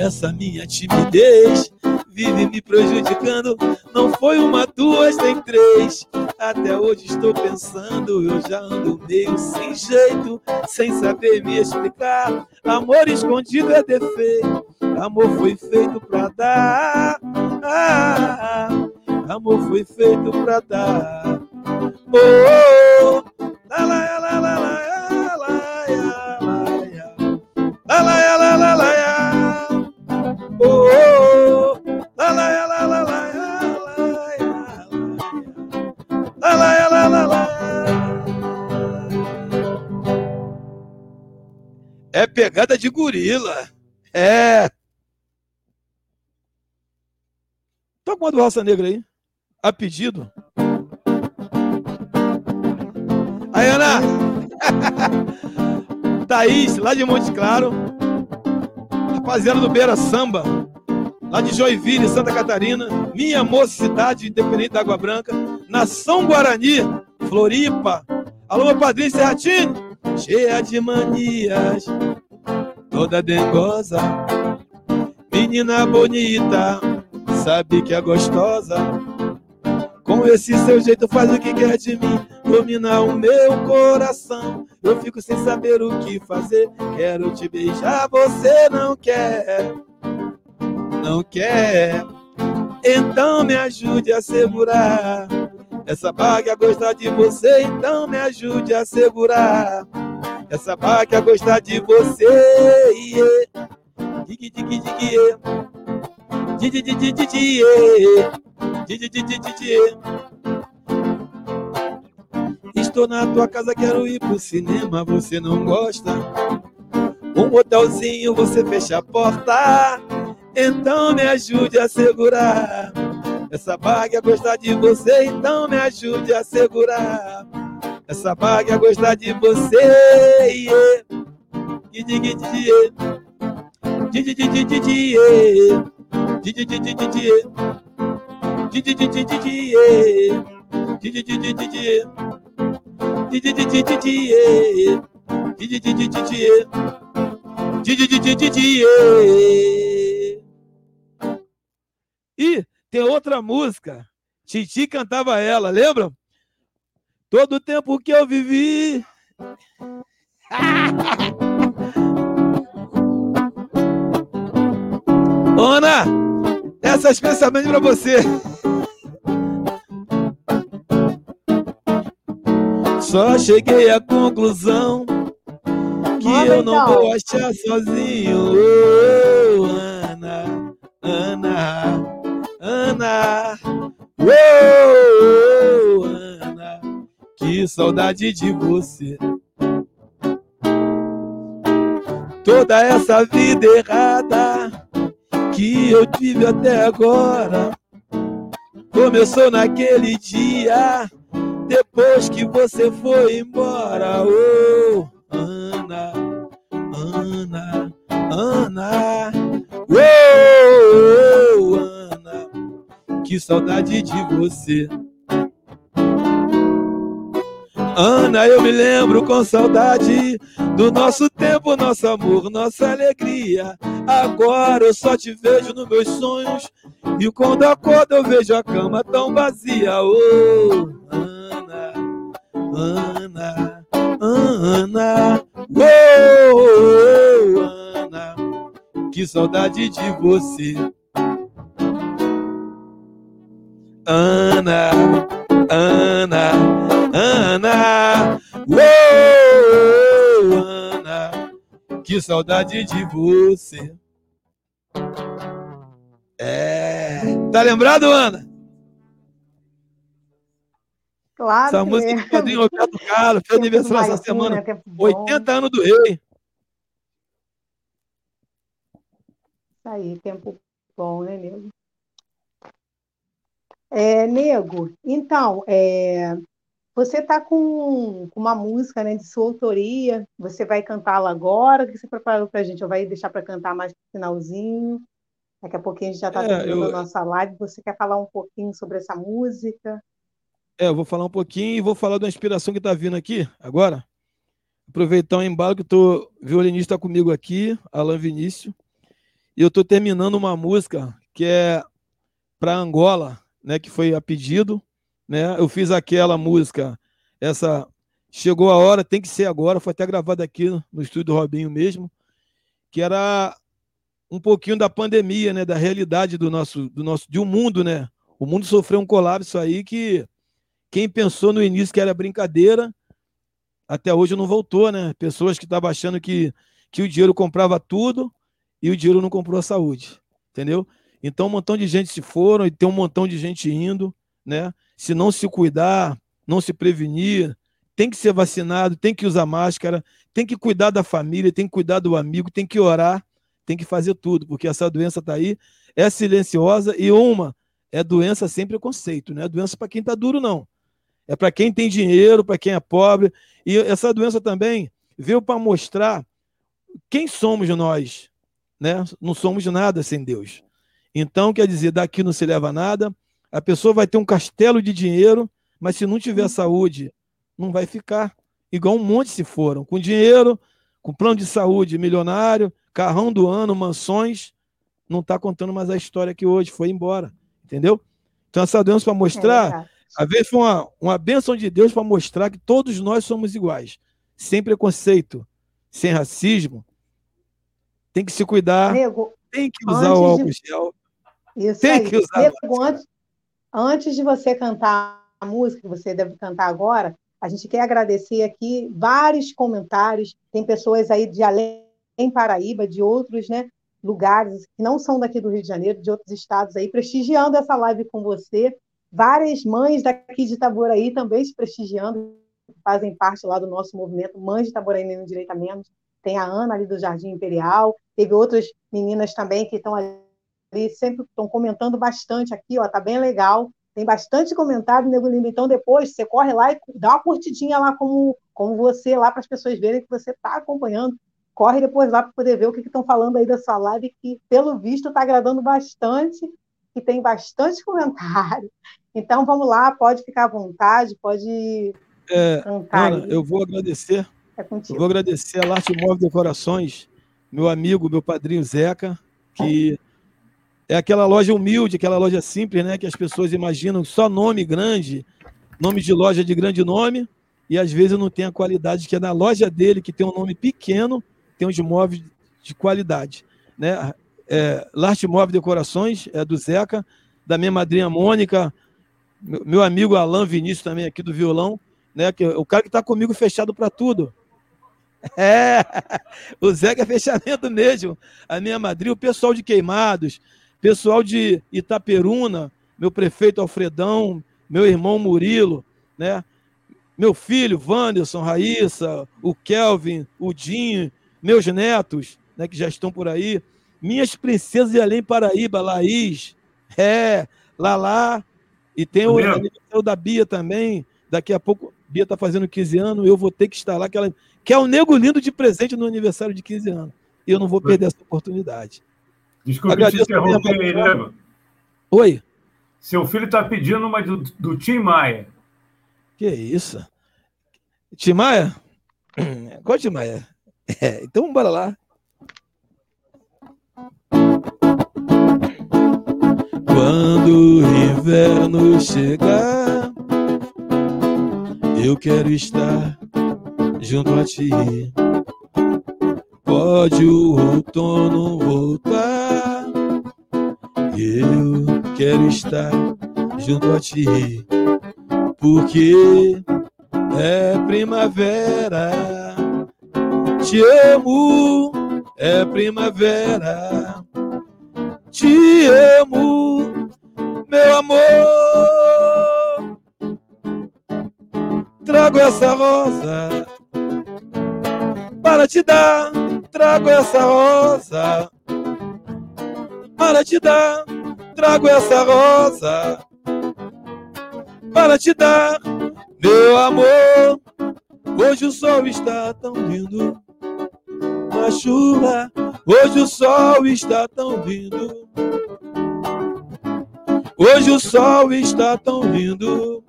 Essa minha timidez vive me prejudicando. Não foi uma, duas, nem três. Até hoje estou pensando, eu já ando meio sem jeito, sem saber me explicar. Amor escondido é defeito, amor foi feito pra dar. Ah, amor foi feito pra dar. Oh, oh, oh. La, la, la, la, la, pegada de gorila. É. Toca uma do Raça Negra aí. A pedido. Aí, Ana. Thaís, lá de Monte Claro. Rapaziada do Beira Samba, lá de Joinville, Santa Catarina. Minha mocidade, independente da Água Branca. Nação Guarani, Floripa. Alô, meu padrinho Serratini, cheia de manias, toda dengosa. Menina bonita, sabe que é gostosa. Com esse seu jeito faz o que quer de mim, domina o meu coração. Eu fico sem saber o que fazer. Quero te beijar, você não quer, não quer. Então me ajude a segurar. Essa barra gostar de você, então me ajude a segurar. Essa barra gostar de você. Yeah. Dig, dig, dig, yeah. Dig, dig, dig, dig, yeah. Dig, dig, dig, dig, yeah. Estou na tua casa, quero ir pro cinema, você não gosta? Um hotelzinho, você fecha a porta. Então me ajude a segurar. Essa baga gostar de você, então me ajude a segurar. Essa baga gostar de você. Yeah. E tem outra música. Titi cantava ela, lembram? Todo o tempo que eu vivi. Ana, essas pensamentos para você. Só cheguei à conclusão que eu não então. vou achar sozinho. Oh, Ana, Ana. Ana, oh, Ana, que saudade de você. Toda essa vida errada que eu tive até agora começou naquele dia depois que você foi embora. Oh, Ana, Ana, Ana, oh, oh Ana que saudade de você. Ana, eu me lembro com saudade do nosso tempo, nosso amor, nossa alegria. Agora eu só te vejo nos meus sonhos e quando acordo eu vejo a cama tão vazia. Oh, Ana, Ana, Ana, oh, Ana, que saudade de você. Ana, Ana, Ana, oh, Ana, que saudade de você. É, tá lembrado, Ana? Claro. Essa música é. que Padrinho Roberto Carlos, fez aniversário essa semana. Né? 80 anos do rei. Isso aí, tempo bom, né, nego? É, Nego, então, é, você está com, com, uma música né, de sua autoria, você vai cantá-la agora? O que você preparou para a gente? Ou vai deixar para cantar mais no finalzinho? Daqui a pouquinho a gente já está é, terminando eu... a nossa live. Você quer falar um pouquinho sobre essa música? É, eu vou falar um pouquinho e vou falar da inspiração que está vindo aqui agora. Aproveitar o embalo que o violinista comigo aqui, Alan Vinícius, e eu estou terminando uma música que é para Angola, né, que foi a pedido, né? Eu fiz aquela música, essa chegou a hora, tem que ser agora, foi até gravada aqui no estúdio do Robinho mesmo, que era um pouquinho da pandemia, né, da realidade do nosso do nosso de um mundo, né? O mundo sofreu um colapso aí que quem pensou no início que era brincadeira, até hoje não voltou, né? Pessoas que estavam achando que, que o dinheiro comprava tudo e o dinheiro não comprou a saúde, entendeu? Então, um montão de gente se foram e tem um montão de gente indo, né? Se não se cuidar, não se prevenir, tem que ser vacinado, tem que usar máscara, tem que cuidar da família, tem que cuidar do amigo, tem que orar, tem que fazer tudo, porque essa doença está aí, é silenciosa e uma é doença sem preconceito, não é doença para quem está duro, não. É para quem tem dinheiro, para quem é pobre. E essa doença também, veio para mostrar quem somos nós, né? Não somos nada sem Deus. Então, quer dizer, daqui não se leva nada. A pessoa vai ter um castelo de dinheiro, mas se não tiver saúde, não vai ficar. Igual um monte se foram. Com dinheiro, com plano de saúde milionário, carrão do ano, mansões, não está contando mais a história que hoje foi embora. Entendeu? Então, essa doença para mostrar, é às vezes foi uma, uma bênção de Deus para mostrar que todos nós somos iguais, sem preconceito, sem racismo. Tem que se cuidar, Nego, tem que usar o álcool de... gel. Isso tem aí. que usar. Antes, antes de você cantar a música que você deve cantar agora, a gente quer agradecer aqui vários comentários. Tem pessoas aí de além em Paraíba, de outros né, lugares que não são daqui do Rio de Janeiro, de outros estados aí, prestigiando essa live com você. Várias mães daqui de Itaboraí também se prestigiando, fazem parte lá do nosso movimento Mães de Itaboraí Nenhum Direito a Menos. Tem a Ana ali do Jardim Imperial, teve outras meninas também que estão ali, sempre estão comentando bastante aqui, ó, tá bem legal. Tem bastante comentário, Nego Lindo. Então, depois você corre lá e dá uma curtidinha lá como, como você, lá para as pessoas verem que você está acompanhando. Corre depois lá para poder ver o que estão falando aí da sua live, que, pelo visto, está agradando bastante, que tem bastante comentário. Então, vamos lá, pode ficar à vontade, pode é, cantar. Ana, eu vou agradecer. É eu vou agradecer a Larte Móvel Decorações, meu amigo, meu padrinho Zeca, que é aquela loja humilde, aquela loja simples, né? Que as pessoas imaginam só nome grande, nome de loja de grande nome, e às vezes não tem a qualidade que é na loja dele, que tem um nome pequeno, tem uns móveis de qualidade. Né? É, Larte Móvel Decorações, é do Zeca, da minha madrinha Mônica, meu, amigo Alain Vinícius também aqui do violão, né? O cara que está comigo fechado para tudo. É, o Zeca é fechamento mesmo. A minha madrinha, o pessoal de Queimados, pessoal de Itaperuna, meu prefeito Alfredão, meu irmão Murilo, né? Meu filho Wanderson, Raíssa, o Kelvin, o Dinho, meus netos, né, que já estão por aí, minhas princesas de Além Paraíba, Laís, é, Lalá, e tem o aniversário da Bia também, daqui a pouco, Bia está fazendo 15 anos, eu vou ter que estar lá, que, ela, que é o nego lindo de presente no aniversário de 15 anos. E eu não vou perder essa oportunidade. Desculpe Agradeço te interromper, Nego. Oi. Seu filho está pedindo uma do, do Tim Maia. Que isso? Tim Maia? Qual Tim Maia? É, então, bora lá. Quando o inverno chegar, eu quero estar junto a ti. Pode o outono voltar, eu quero estar junto a ti, porque é primavera te amo, é primavera. Te amo, meu amor. Trago essa rosa para te dar. Trago essa rosa para te dar. Trago essa rosa para te dar, meu amor. Hoje o sol está tão lindo a chuva. Hoje o sol está tão lindo. Hoje o sol está tão lindo.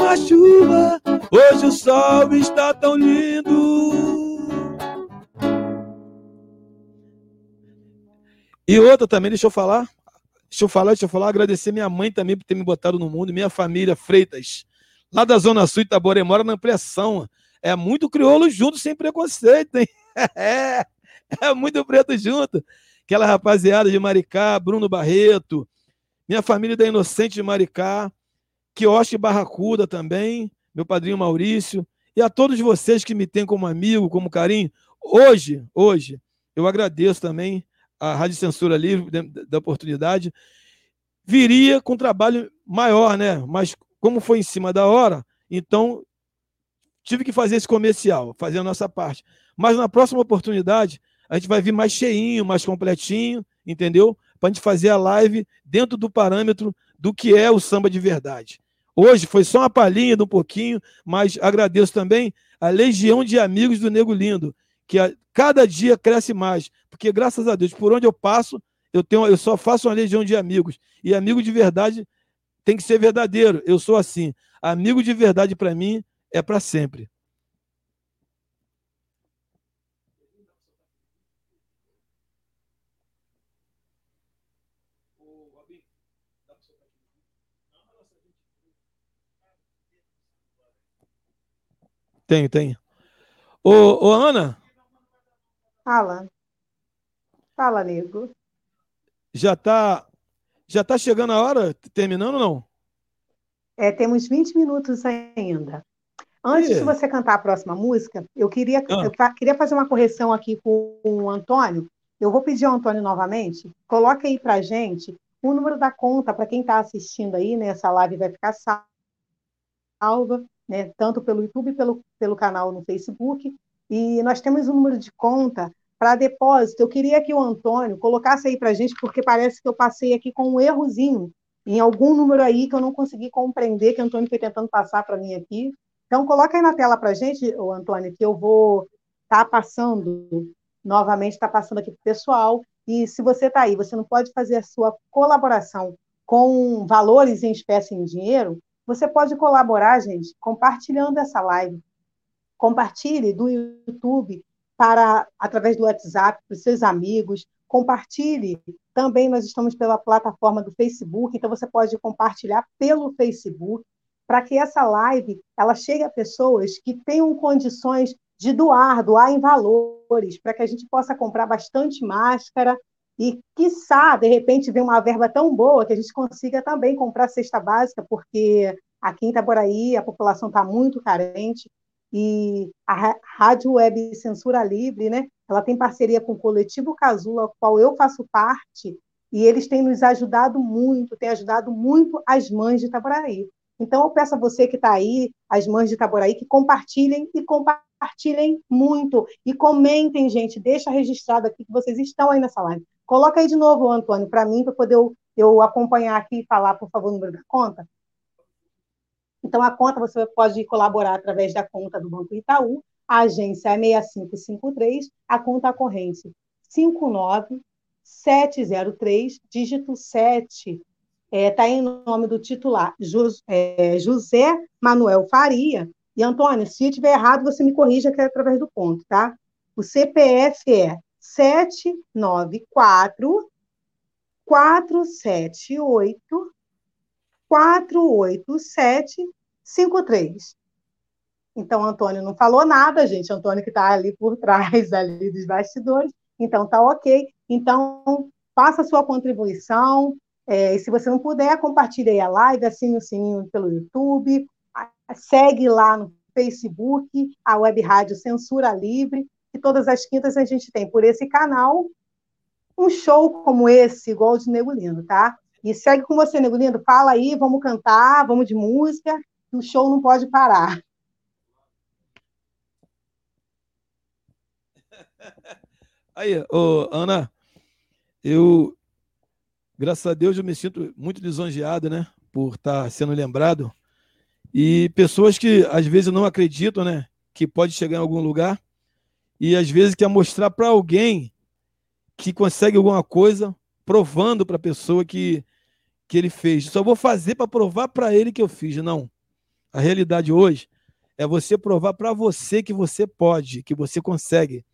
A chuva. Hoje o sol está tão lindo. E outra também, deixa eu falar. Deixa eu falar, deixa eu falar, agradecer minha mãe também por ter me botado no mundo, minha família, Freitas, lá da Zona Sul, Itaboré, mora na ampliação. É muito crioulo junto, sem preconceito, hein? É, é muito preto junto. Aquela rapaziada de Maricá, Bruno Barreto, minha família da Inocente de Maricá, Quiosque Barracuda também, meu padrinho Maurício, e a todos vocês que me têm como amigo, como carinho. Hoje, hoje, eu agradeço também a Rádio Censura Livre da oportunidade. Viria com um trabalho maior, né? Mas como foi em cima da hora, então tive que fazer esse comercial, fazer a nossa parte. Mas na próxima oportunidade, a gente vai vir mais cheinho, mais completinho, entendeu? Para a gente fazer a live dentro do parâmetro do que é o samba de verdade. Hoje foi só uma palhinha de um pouquinho, mas agradeço também a legião de amigos do Nego Lindo, que a, cada dia cresce mais, porque graças a Deus, por onde eu passo, eu tenho, eu só faço uma legião de amigos. E amigo de verdade tem que ser verdadeiro. Eu sou assim. Amigo de verdade para mim é para sempre. Tenho, tenho. Ô, ô Ana. Fala. Fala, nego. Já tá, já tá chegando a hora? Terminando ou não? É, temos 20 minutos ainda. Antes e... de você cantar a próxima música, eu queria, ah. eu queria fazer uma correção aqui com o Antônio. Eu vou pedir ao Antônio novamente, coloque aí para gente o número da conta para quem está assistindo aí, né? Essa live vai ficar salva né, tanto pelo YouTube pelo, pelo canal no Facebook. E nós temos um número de conta para depósito. Eu queria que o Antônio colocasse aí para a gente, porque parece que eu passei aqui com um errozinho em algum número aí que eu não consegui compreender, que o Antônio foi tentando passar para mim aqui. Então, coloca aí na tela para a gente, o Antônio, que eu vou estar tá passando, novamente, está passando aqui para o pessoal. E se você está aí, você não pode fazer a sua colaboração com valores em espécie em dinheiro, você pode colaborar, gente, compartilhando essa live. Compartilhe do YouTube para através do WhatsApp para os seus amigos. Compartilhe. Também nós estamos pela plataforma do Facebook, então você pode compartilhar pelo Facebook para que essa live ela chegue a pessoas que tenham condições de doar, doar em valores, para que a gente possa comprar bastante máscara e, quiçá, de repente, ver uma verba tão boa que a gente consiga também comprar cesta básica, porque aqui em Itaboraí a população está muito carente, e a Rádio Web Censura Livre, né, ela tem parceria com o Coletivo Casula, ao qual eu faço parte, e eles têm nos ajudado muito, têm ajudado muito as mães de Itaboraí. Então, eu peço a você que está aí, as mães de Itaboraí, que compartilhem e compartilhem muito. E comentem, gente, deixa registrado aqui que vocês estão aí nessa live. Coloca aí de novo, Antônio, para mim, para poder eu, eu acompanhar aqui e falar, por favor, o número da conta. Então, a conta você pode colaborar através da conta do Banco Itaú, a agência é 6553, a conta corrente 59703, dígito 7, está é, tá em nome do titular é, José Manuel Faria. E, Antônio, se estiver errado, você me corrija que é através do ponto, tá? O CPF é 794 478 487 53. Então, Antônio não falou nada, gente. Antônio que está ali por trás ali dos bastidores. Então, tá ok. Então, faça sua contribuição. É, e se você não puder, compartilhe a live, assine o sininho pelo YouTube, segue lá no Facebook, a Web Rádio Censura Livre, que todas as quintas a gente tem por esse canal um show como esse, igual o de Nego Lindo, tá? E segue com você, Nego Lindo. Fala aí, vamos cantar, vamos de música, o show não pode parar. Aí, ô, Ana, eu, graças a Deus, eu me sinto muito lisonjeado, né, por estar sendo lembrado. E pessoas que às vezes não acreditam, né, que pode chegar em algum lugar, e às vezes quer mostrar para alguém que consegue alguma coisa, provando para a pessoa que, que ele fez. Só vou fazer para provar para ele que eu fiz. Não. A realidade hoje é você provar para você que você pode, que você consegue.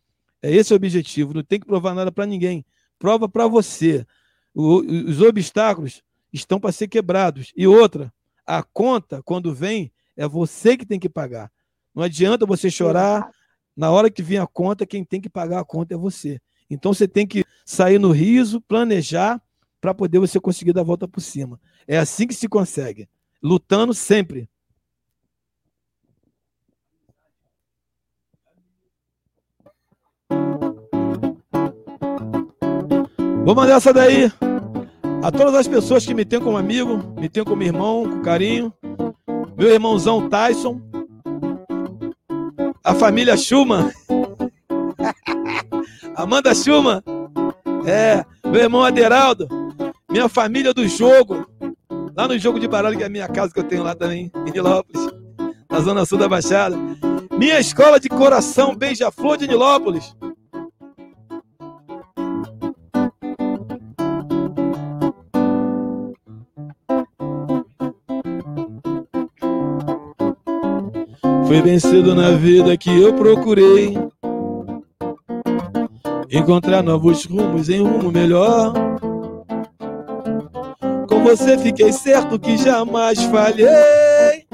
É esse o objetivo. Não tem que provar nada para ninguém. Prova para você. O, os obstáculos estão para ser quebrados. E outra, a conta, quando vem, é você que tem que pagar. Não adianta você chorar, na hora que vem a conta, quem tem que pagar a conta é você. Então você tem que sair no riso, planejar para poder você conseguir dar a volta por cima. É assim que se consegue, lutando sempre. Vou mandar essa daí a todas as pessoas que me têm como amigo, me têm como irmão, com carinho. Meu irmãozão Tyson, a família Schumann. Amanda Schumann. É, meu irmão Aderaldo. Minha família do jogo. Lá no jogo de baralho, que é a minha casa que eu tenho lá também, em Nilópolis, na zona sul da Baixada. Minha escola de coração, beija-flor de Nilópolis. Foi bem cedo na vida que eu procurei encontrar novos rumos em um rumo melhor. Você fiquei certo que jamais falhei,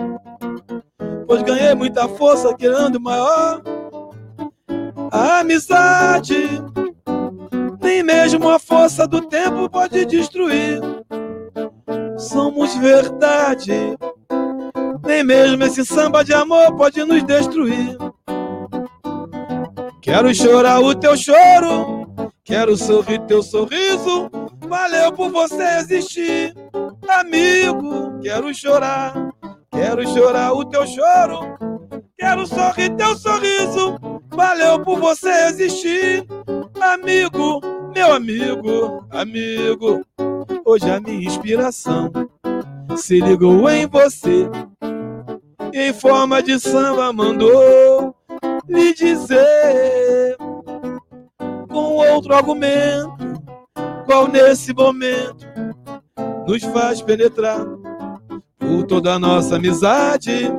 pois ganhei muita força querendo maior. A amizade, nem mesmo a força do tempo pode destruir. Somos verdade nem mesmo esse samba de amor pode nos destruir. Quero chorar o teu choro, quero sorrir teu sorriso. Valeu por você existir, amigo. Quero chorar, quero chorar o teu choro, quero sorrir teu sorriso. Valeu por você existir, amigo, meu amigo, amigo. Hoje a minha inspiração se ligou em você em forma de samba mandou lhe dizer com outro argumento qual nesse momento nos faz penetrar por toda a nossa amizade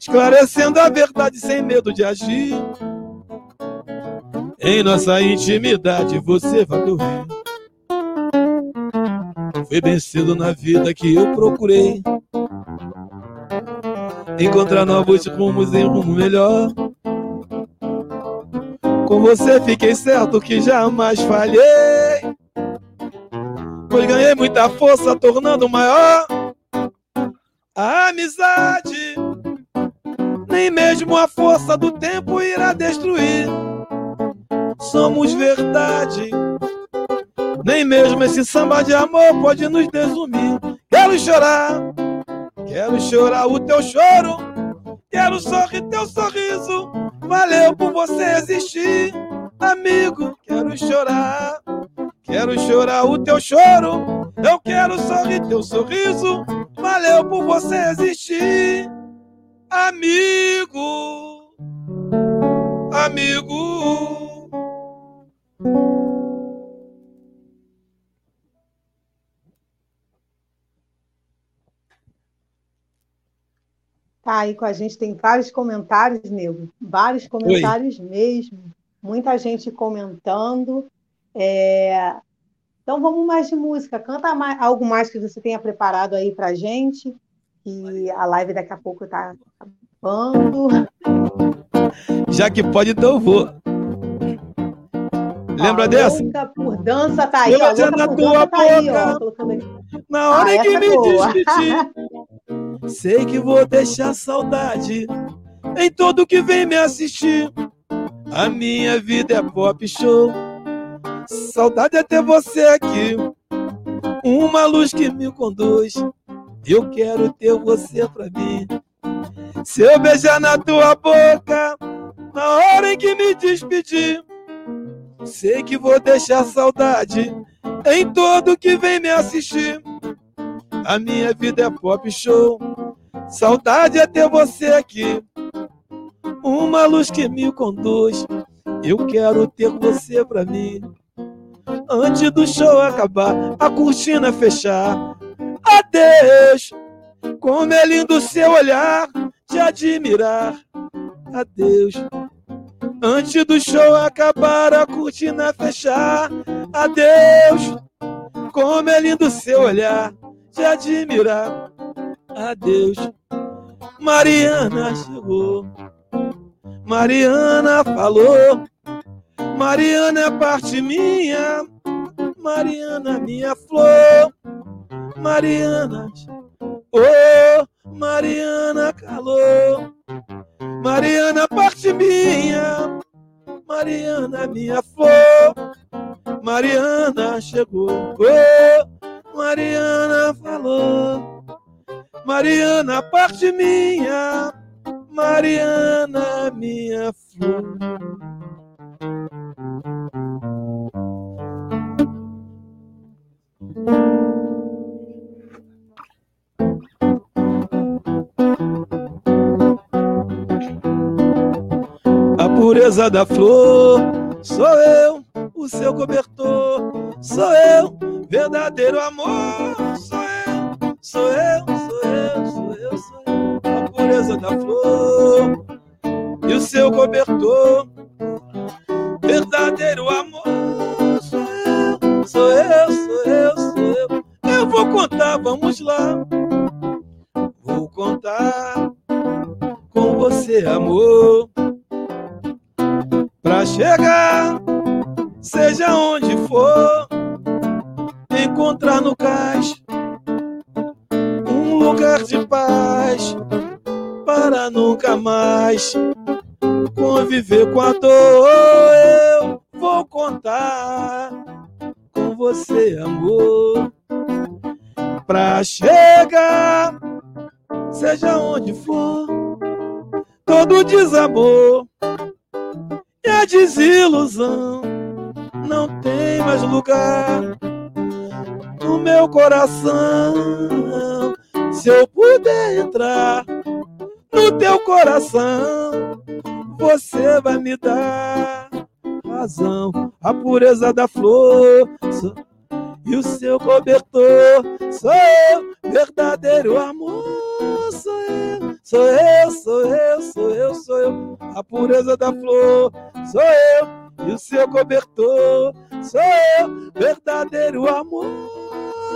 esclarecendo a verdade sem medo de agir. Em nossa intimidade você vai ouvir foi bem cedo na vida que eu procurei. Encontrar novos rumos em um rumo melhor. Com você fiquei certo que jamais falhei, pois ganhei muita força tornando maior a amizade. Nem mesmo a força do tempo irá destruir. Somos verdade. Nem mesmo esse samba de amor pode nos desumir. Quero chorar Quero chorar o teu choro, quero sorrir teu sorriso. Valeu por você existir, amigo. Quero chorar, quero chorar o teu choro. Eu quero sorrir teu sorriso. Valeu por você existir, amigo. Amigo. Tá aí com a gente, tem vários comentários, Nego. Vários comentários Oi. mesmo. Muita gente comentando. É... Então vamos mais de música. Canta mais, algo mais que você tenha preparado aí pra gente. E a live daqui a pouco tá acabando. Já que pode, então eu vou. Lembra ah, dessa? Louca por dança tá aí, na tua tá aí, ó, Na hora ah, que me é despedir. Sei que vou deixar saudade em todo que vem me assistir. A minha vida é pop show. Saudade é ter você aqui. Uma luz que me conduz. Eu quero ter você pra mim. Se eu beijar na tua boca, na hora em que me despedir, sei que vou deixar saudade em todo que vem me assistir. A minha vida é pop show. Saudade é ter você aqui. Uma luz que me conduz. Eu quero ter você pra mim. Antes do show acabar, a cortina fechar. Adeus. Como é lindo seu olhar, te admirar. Adeus. Antes do show acabar, a cortina fechar. Adeus. Como é lindo seu olhar, te admirar. Adeus. Mariana chegou. Mariana falou. Mariana é parte minha. Mariana, minha flor. Mariana, oh, Mariana calou. Mariana, parte minha. Mariana, minha flor. Mariana chegou. Oh, Mariana falou. Mariana, parte minha. Mariana, minha flor. Pureza da flor. Sou eu, o seu cobertor. Sou eu, verdadeiro amor. Sou eu, sou eu, sou eu, sou eu, sou eu. A pureza da flor e o seu cobertor. Verdadeiro amor. Sou eu, sou eu, sou eu, sou eu. Eu vou contar, vamos lá. Vou contar com você, amor. Chegar, seja onde for, encontrar no cais um lugar de paz para nunca mais conviver com a coração. Se eu puder entrar no teu coração, você vai me dar razão. A pureza da flor e o seu cobertor sou eu, verdadeiro amor. Sou eu, sou eu, sou eu, sou eu, sou eu. A pureza da flor sou eu e o seu cobertor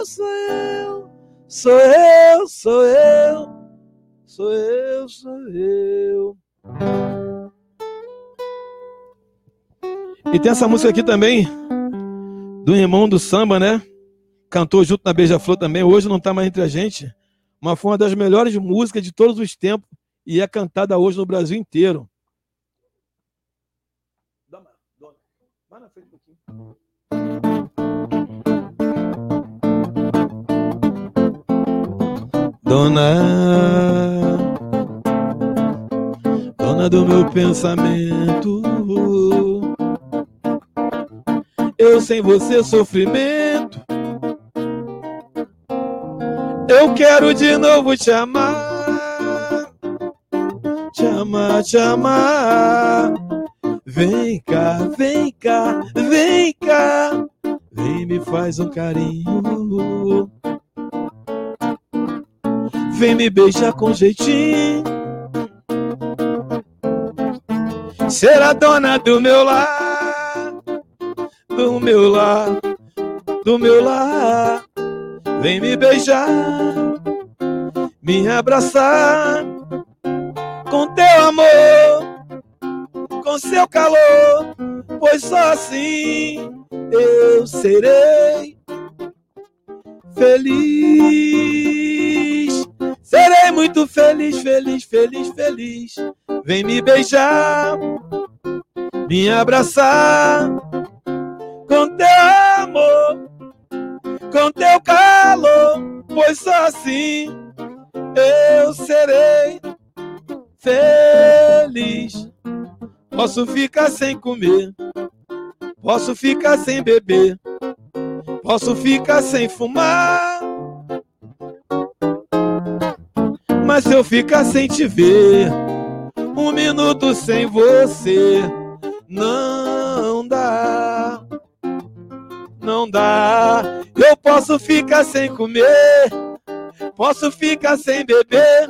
Sou eu, sou eu, sou eu, sou eu, sou eu. E tem essa música aqui também, do irmão do samba, né? Cantou junto na Beija-Flor também. Hoje não está mais entre a gente. Mas foi uma das melhores músicas de todos os tempos e é cantada hoje no Brasil inteiro. Dona, dona do meu pensamento, eu sem você sofrimento. Eu quero de novo te amar, te amar, te amar. Vem cá, vem cá, vem cá, vem me faz um carinho. Vem me beijar com jeitinho. Ser a dona do meu lar, do meu lar, do meu lar. Vem me beijar, me abraçar com teu amor, com seu calor, pois só assim eu serei feliz. Serei muito feliz, feliz, feliz, feliz. Vem me beijar, me abraçar com teu amor, com teu calor, pois só assim eu serei feliz. Posso ficar sem comer, posso ficar sem beber, posso ficar sem fumar. Mas se eu ficar sem te ver, um minuto sem você, não dá. Não dá. Eu posso ficar sem comer, posso ficar sem beber,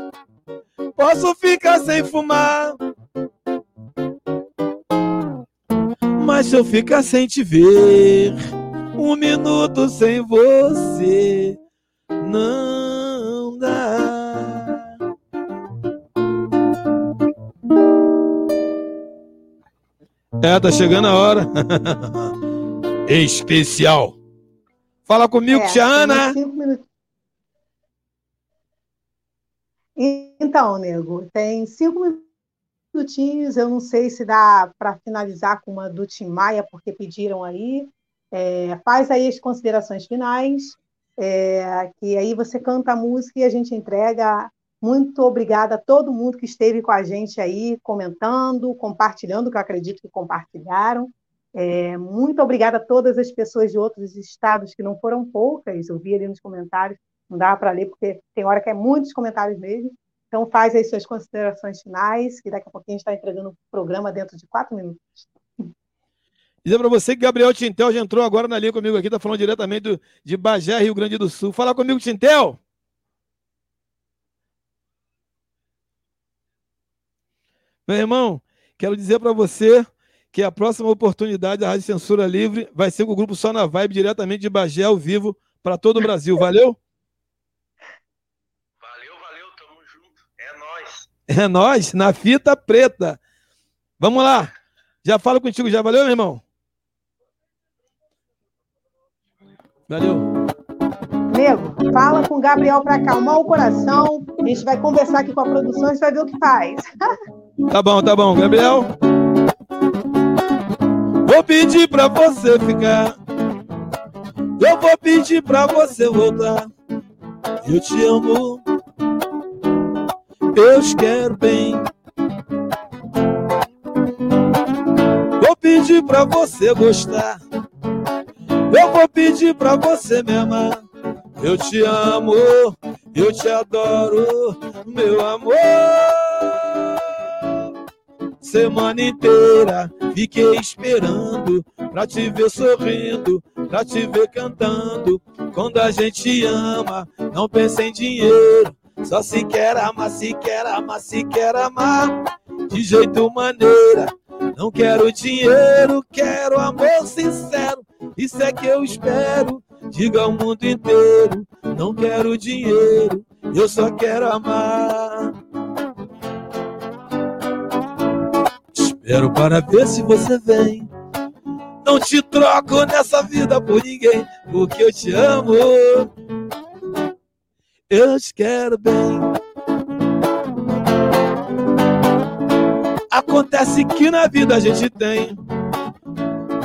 posso ficar sem fumar. Mas se eu ficar sem te ver, um minuto sem você, não dá. É, tá chegando a hora. Especial. Fala comigo, É, tia Ana. Então, nego, tem cinco minutinhos. Eu não sei se dá para finalizar com uma do Tim Maia, porque pediram aí. É, faz aí as considerações finais, é, que aí você canta a música e a gente entrega. Muito obrigada a todo mundo que esteve com a gente aí, comentando, compartilhando, que eu acredito que compartilharam. É, muito obrigada a todas as pessoas de outros estados, que não foram poucas, eu vi ali nos comentários, não dá para ler, porque tem hora que é muitos comentários mesmo. Então, faz aí suas considerações finais, que daqui a pouquinho a gente está entregando o programa dentro de quatro minutos. Dizer para você que Gabriel Tintel já entrou agora na linha comigo aqui, está falando diretamente do, de Bagé, Rio Grande do Sul. Fala comigo, Tintel! Meu irmão, quero dizer para você que a próxima oportunidade da Rádio Censura Livre vai ser com o grupo Só na Vibe, diretamente de Bagé, ao vivo, para todo o Brasil. Valeu? Valeu, valeu, tamo junto. É nós. É nós, na fita preta. Vamos lá. Já falo contigo, já valeu, meu irmão? Valeu. Nego, fala com o Gabriel para acalmar o coração. A gente vai conversar aqui com a produção e vai ver o que faz. Tá bom, tá bom, Gabriel. Vou pedir para você ficar. Eu vou pedir para você voltar. Eu te amo. Eu te quero bem. Vou pedir para você gostar. Eu vou pedir pra você me amar. Eu te amo, eu te adoro, meu amor. Semana inteira fiquei esperando pra te ver sorrindo, pra te ver cantando. Quando a gente ama, não pensa em dinheiro. Só se quer amar, se quer amar, se quer amar. De jeito maneira, não quero dinheiro, quero amor sincero. Isso é que eu espero. Diga ao mundo inteiro: não quero dinheiro, eu só quero amar. Espero para ver se você vem. Não te troco nessa vida por ninguém, porque eu te amo. Eu te quero bem. Acontece que na vida a gente tem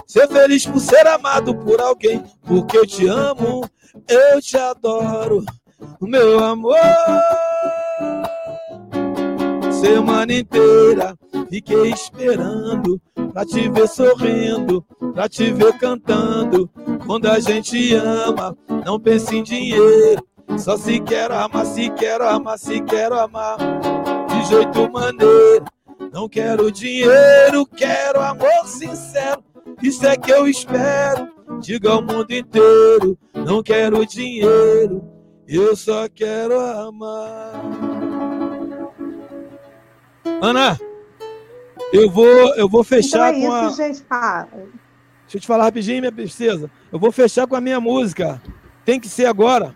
Ser feliz por ser amado por alguém, porque eu te amo, eu te adoro, meu amor. Semana inteira fiquei esperando pra te ver sorrindo, pra te ver cantando. Quando a gente ama, não pense em dinheiro. Só se quero amar, se quero amar, se quero amar. De jeito maneiro, não quero dinheiro, quero amor sincero isso é que eu espero. Diga ao mundo inteiro: não quero dinheiro, eu só quero amar. Ana, eu vou, eu vou fechar então é com isso, a. Gente. Ah. Deixa eu te falar rapidinho, minha princesa. Eu vou fechar com a minha música. Tem que ser agora.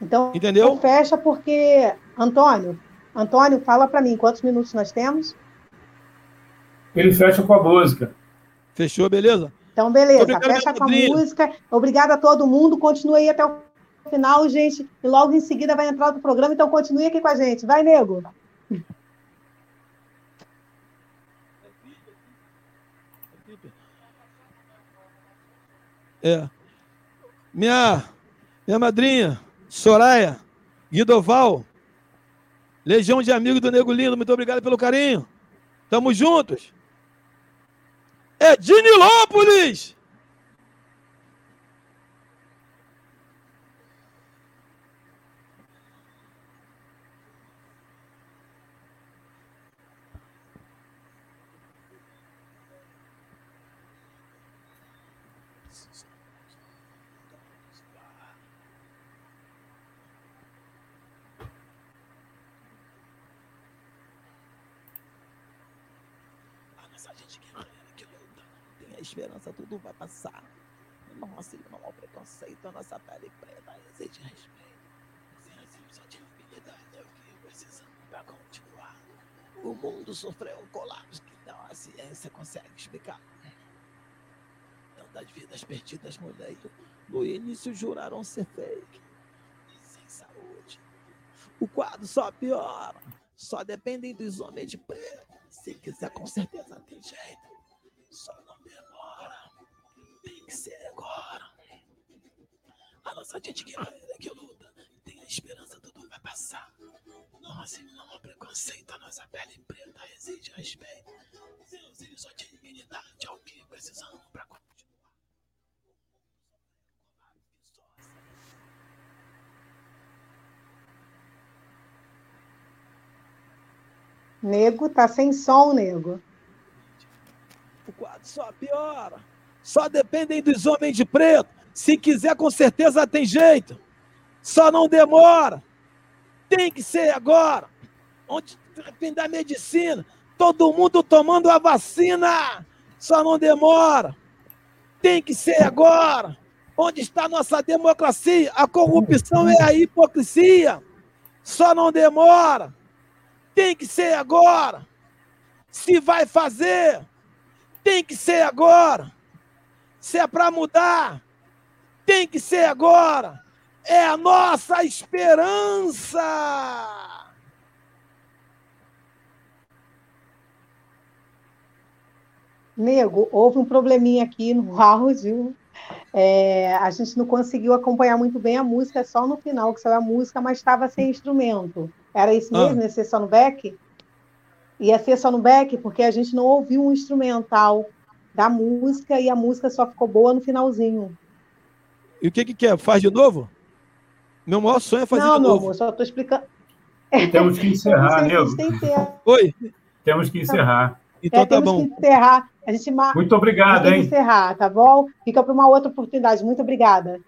Então, Entendeu? fecha porque Antônio, Antônio, fala para mim quantos minutos nós temos? ele fecha com a música. Fechou, beleza? Então, beleza, Obrigado, fecha com a música. Obrigada a todo mundo. Continue aí até o final, gente. E logo em seguida vai entrar outro programa, então continue aqui com a gente. Vai, nego. É. Minha, minha madrinha, Soraya, Guidoval, Legião de Amigos do Nego Lindo, muito obrigado pelo carinho. Tamo juntos é Dinilópolis. Esperança, tudo vai passar. Não racismo, não preconceito, a nossa pele preta exige respeito. Sem só dignidade é o que precisamos para continuar. O mundo sofreu um colapso que não a ciência consegue explicar. Tantas vidas perdidas no leito, no início juraram ser fake. E sem saúde, o quadro só piora. Só dependem dos homens de preto. Se quiser, com certeza tem jeito que ser agora. A nossa gente guerreira que luta tem a esperança, tudo vai passar. Nossa, não há preconceito, a nossa pele preta exige respeito. Seus filhos só de dignidade é o que precisamos para continuar. Nego tá sem som, nego. O quadro só piora. Só dependem dos homens de preto. Se quiser, com certeza tem jeito. Só não demora. Tem que ser agora. Onde depende da medicina. Todo mundo tomando a vacina. Só não demora. Tem que ser agora. Onde está nossa democracia? A corrupção é a hipocrisia. Só não demora. Tem que ser agora. Se vai fazer, tem que ser agora. Se é para mudar, tem que ser agora. É a nossa esperança. Nego, houve um probleminha aqui no áudio. É, a gente não conseguiu acompanhar muito bem a música, só no final que saiu a música, mas estava sem instrumento. Era isso ah. mesmo? Ah. Ia ser só no back? Ia ser só no back, porque a gente não ouviu um instrumental da música e a música só ficou boa no finalzinho. E o que que quer? Faz de novo? Meu maior sonho é fazer não, de novo. Não, amor, só estou explicando. Temos que encerrar, Nego. Oi. Temos que encerrar. Então é, tá bom. encerrar. A gente Muito obrigado, hein? encerrar, tá bom? Fica para uma outra oportunidade. Muito obrigada.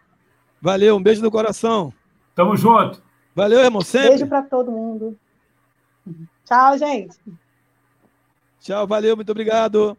Valeu, um beijo no coração. Tamo junto. Valeu, irmão. Sempre. Beijo para todo mundo. Tchau, gente. Tchau, valeu, muito obrigado.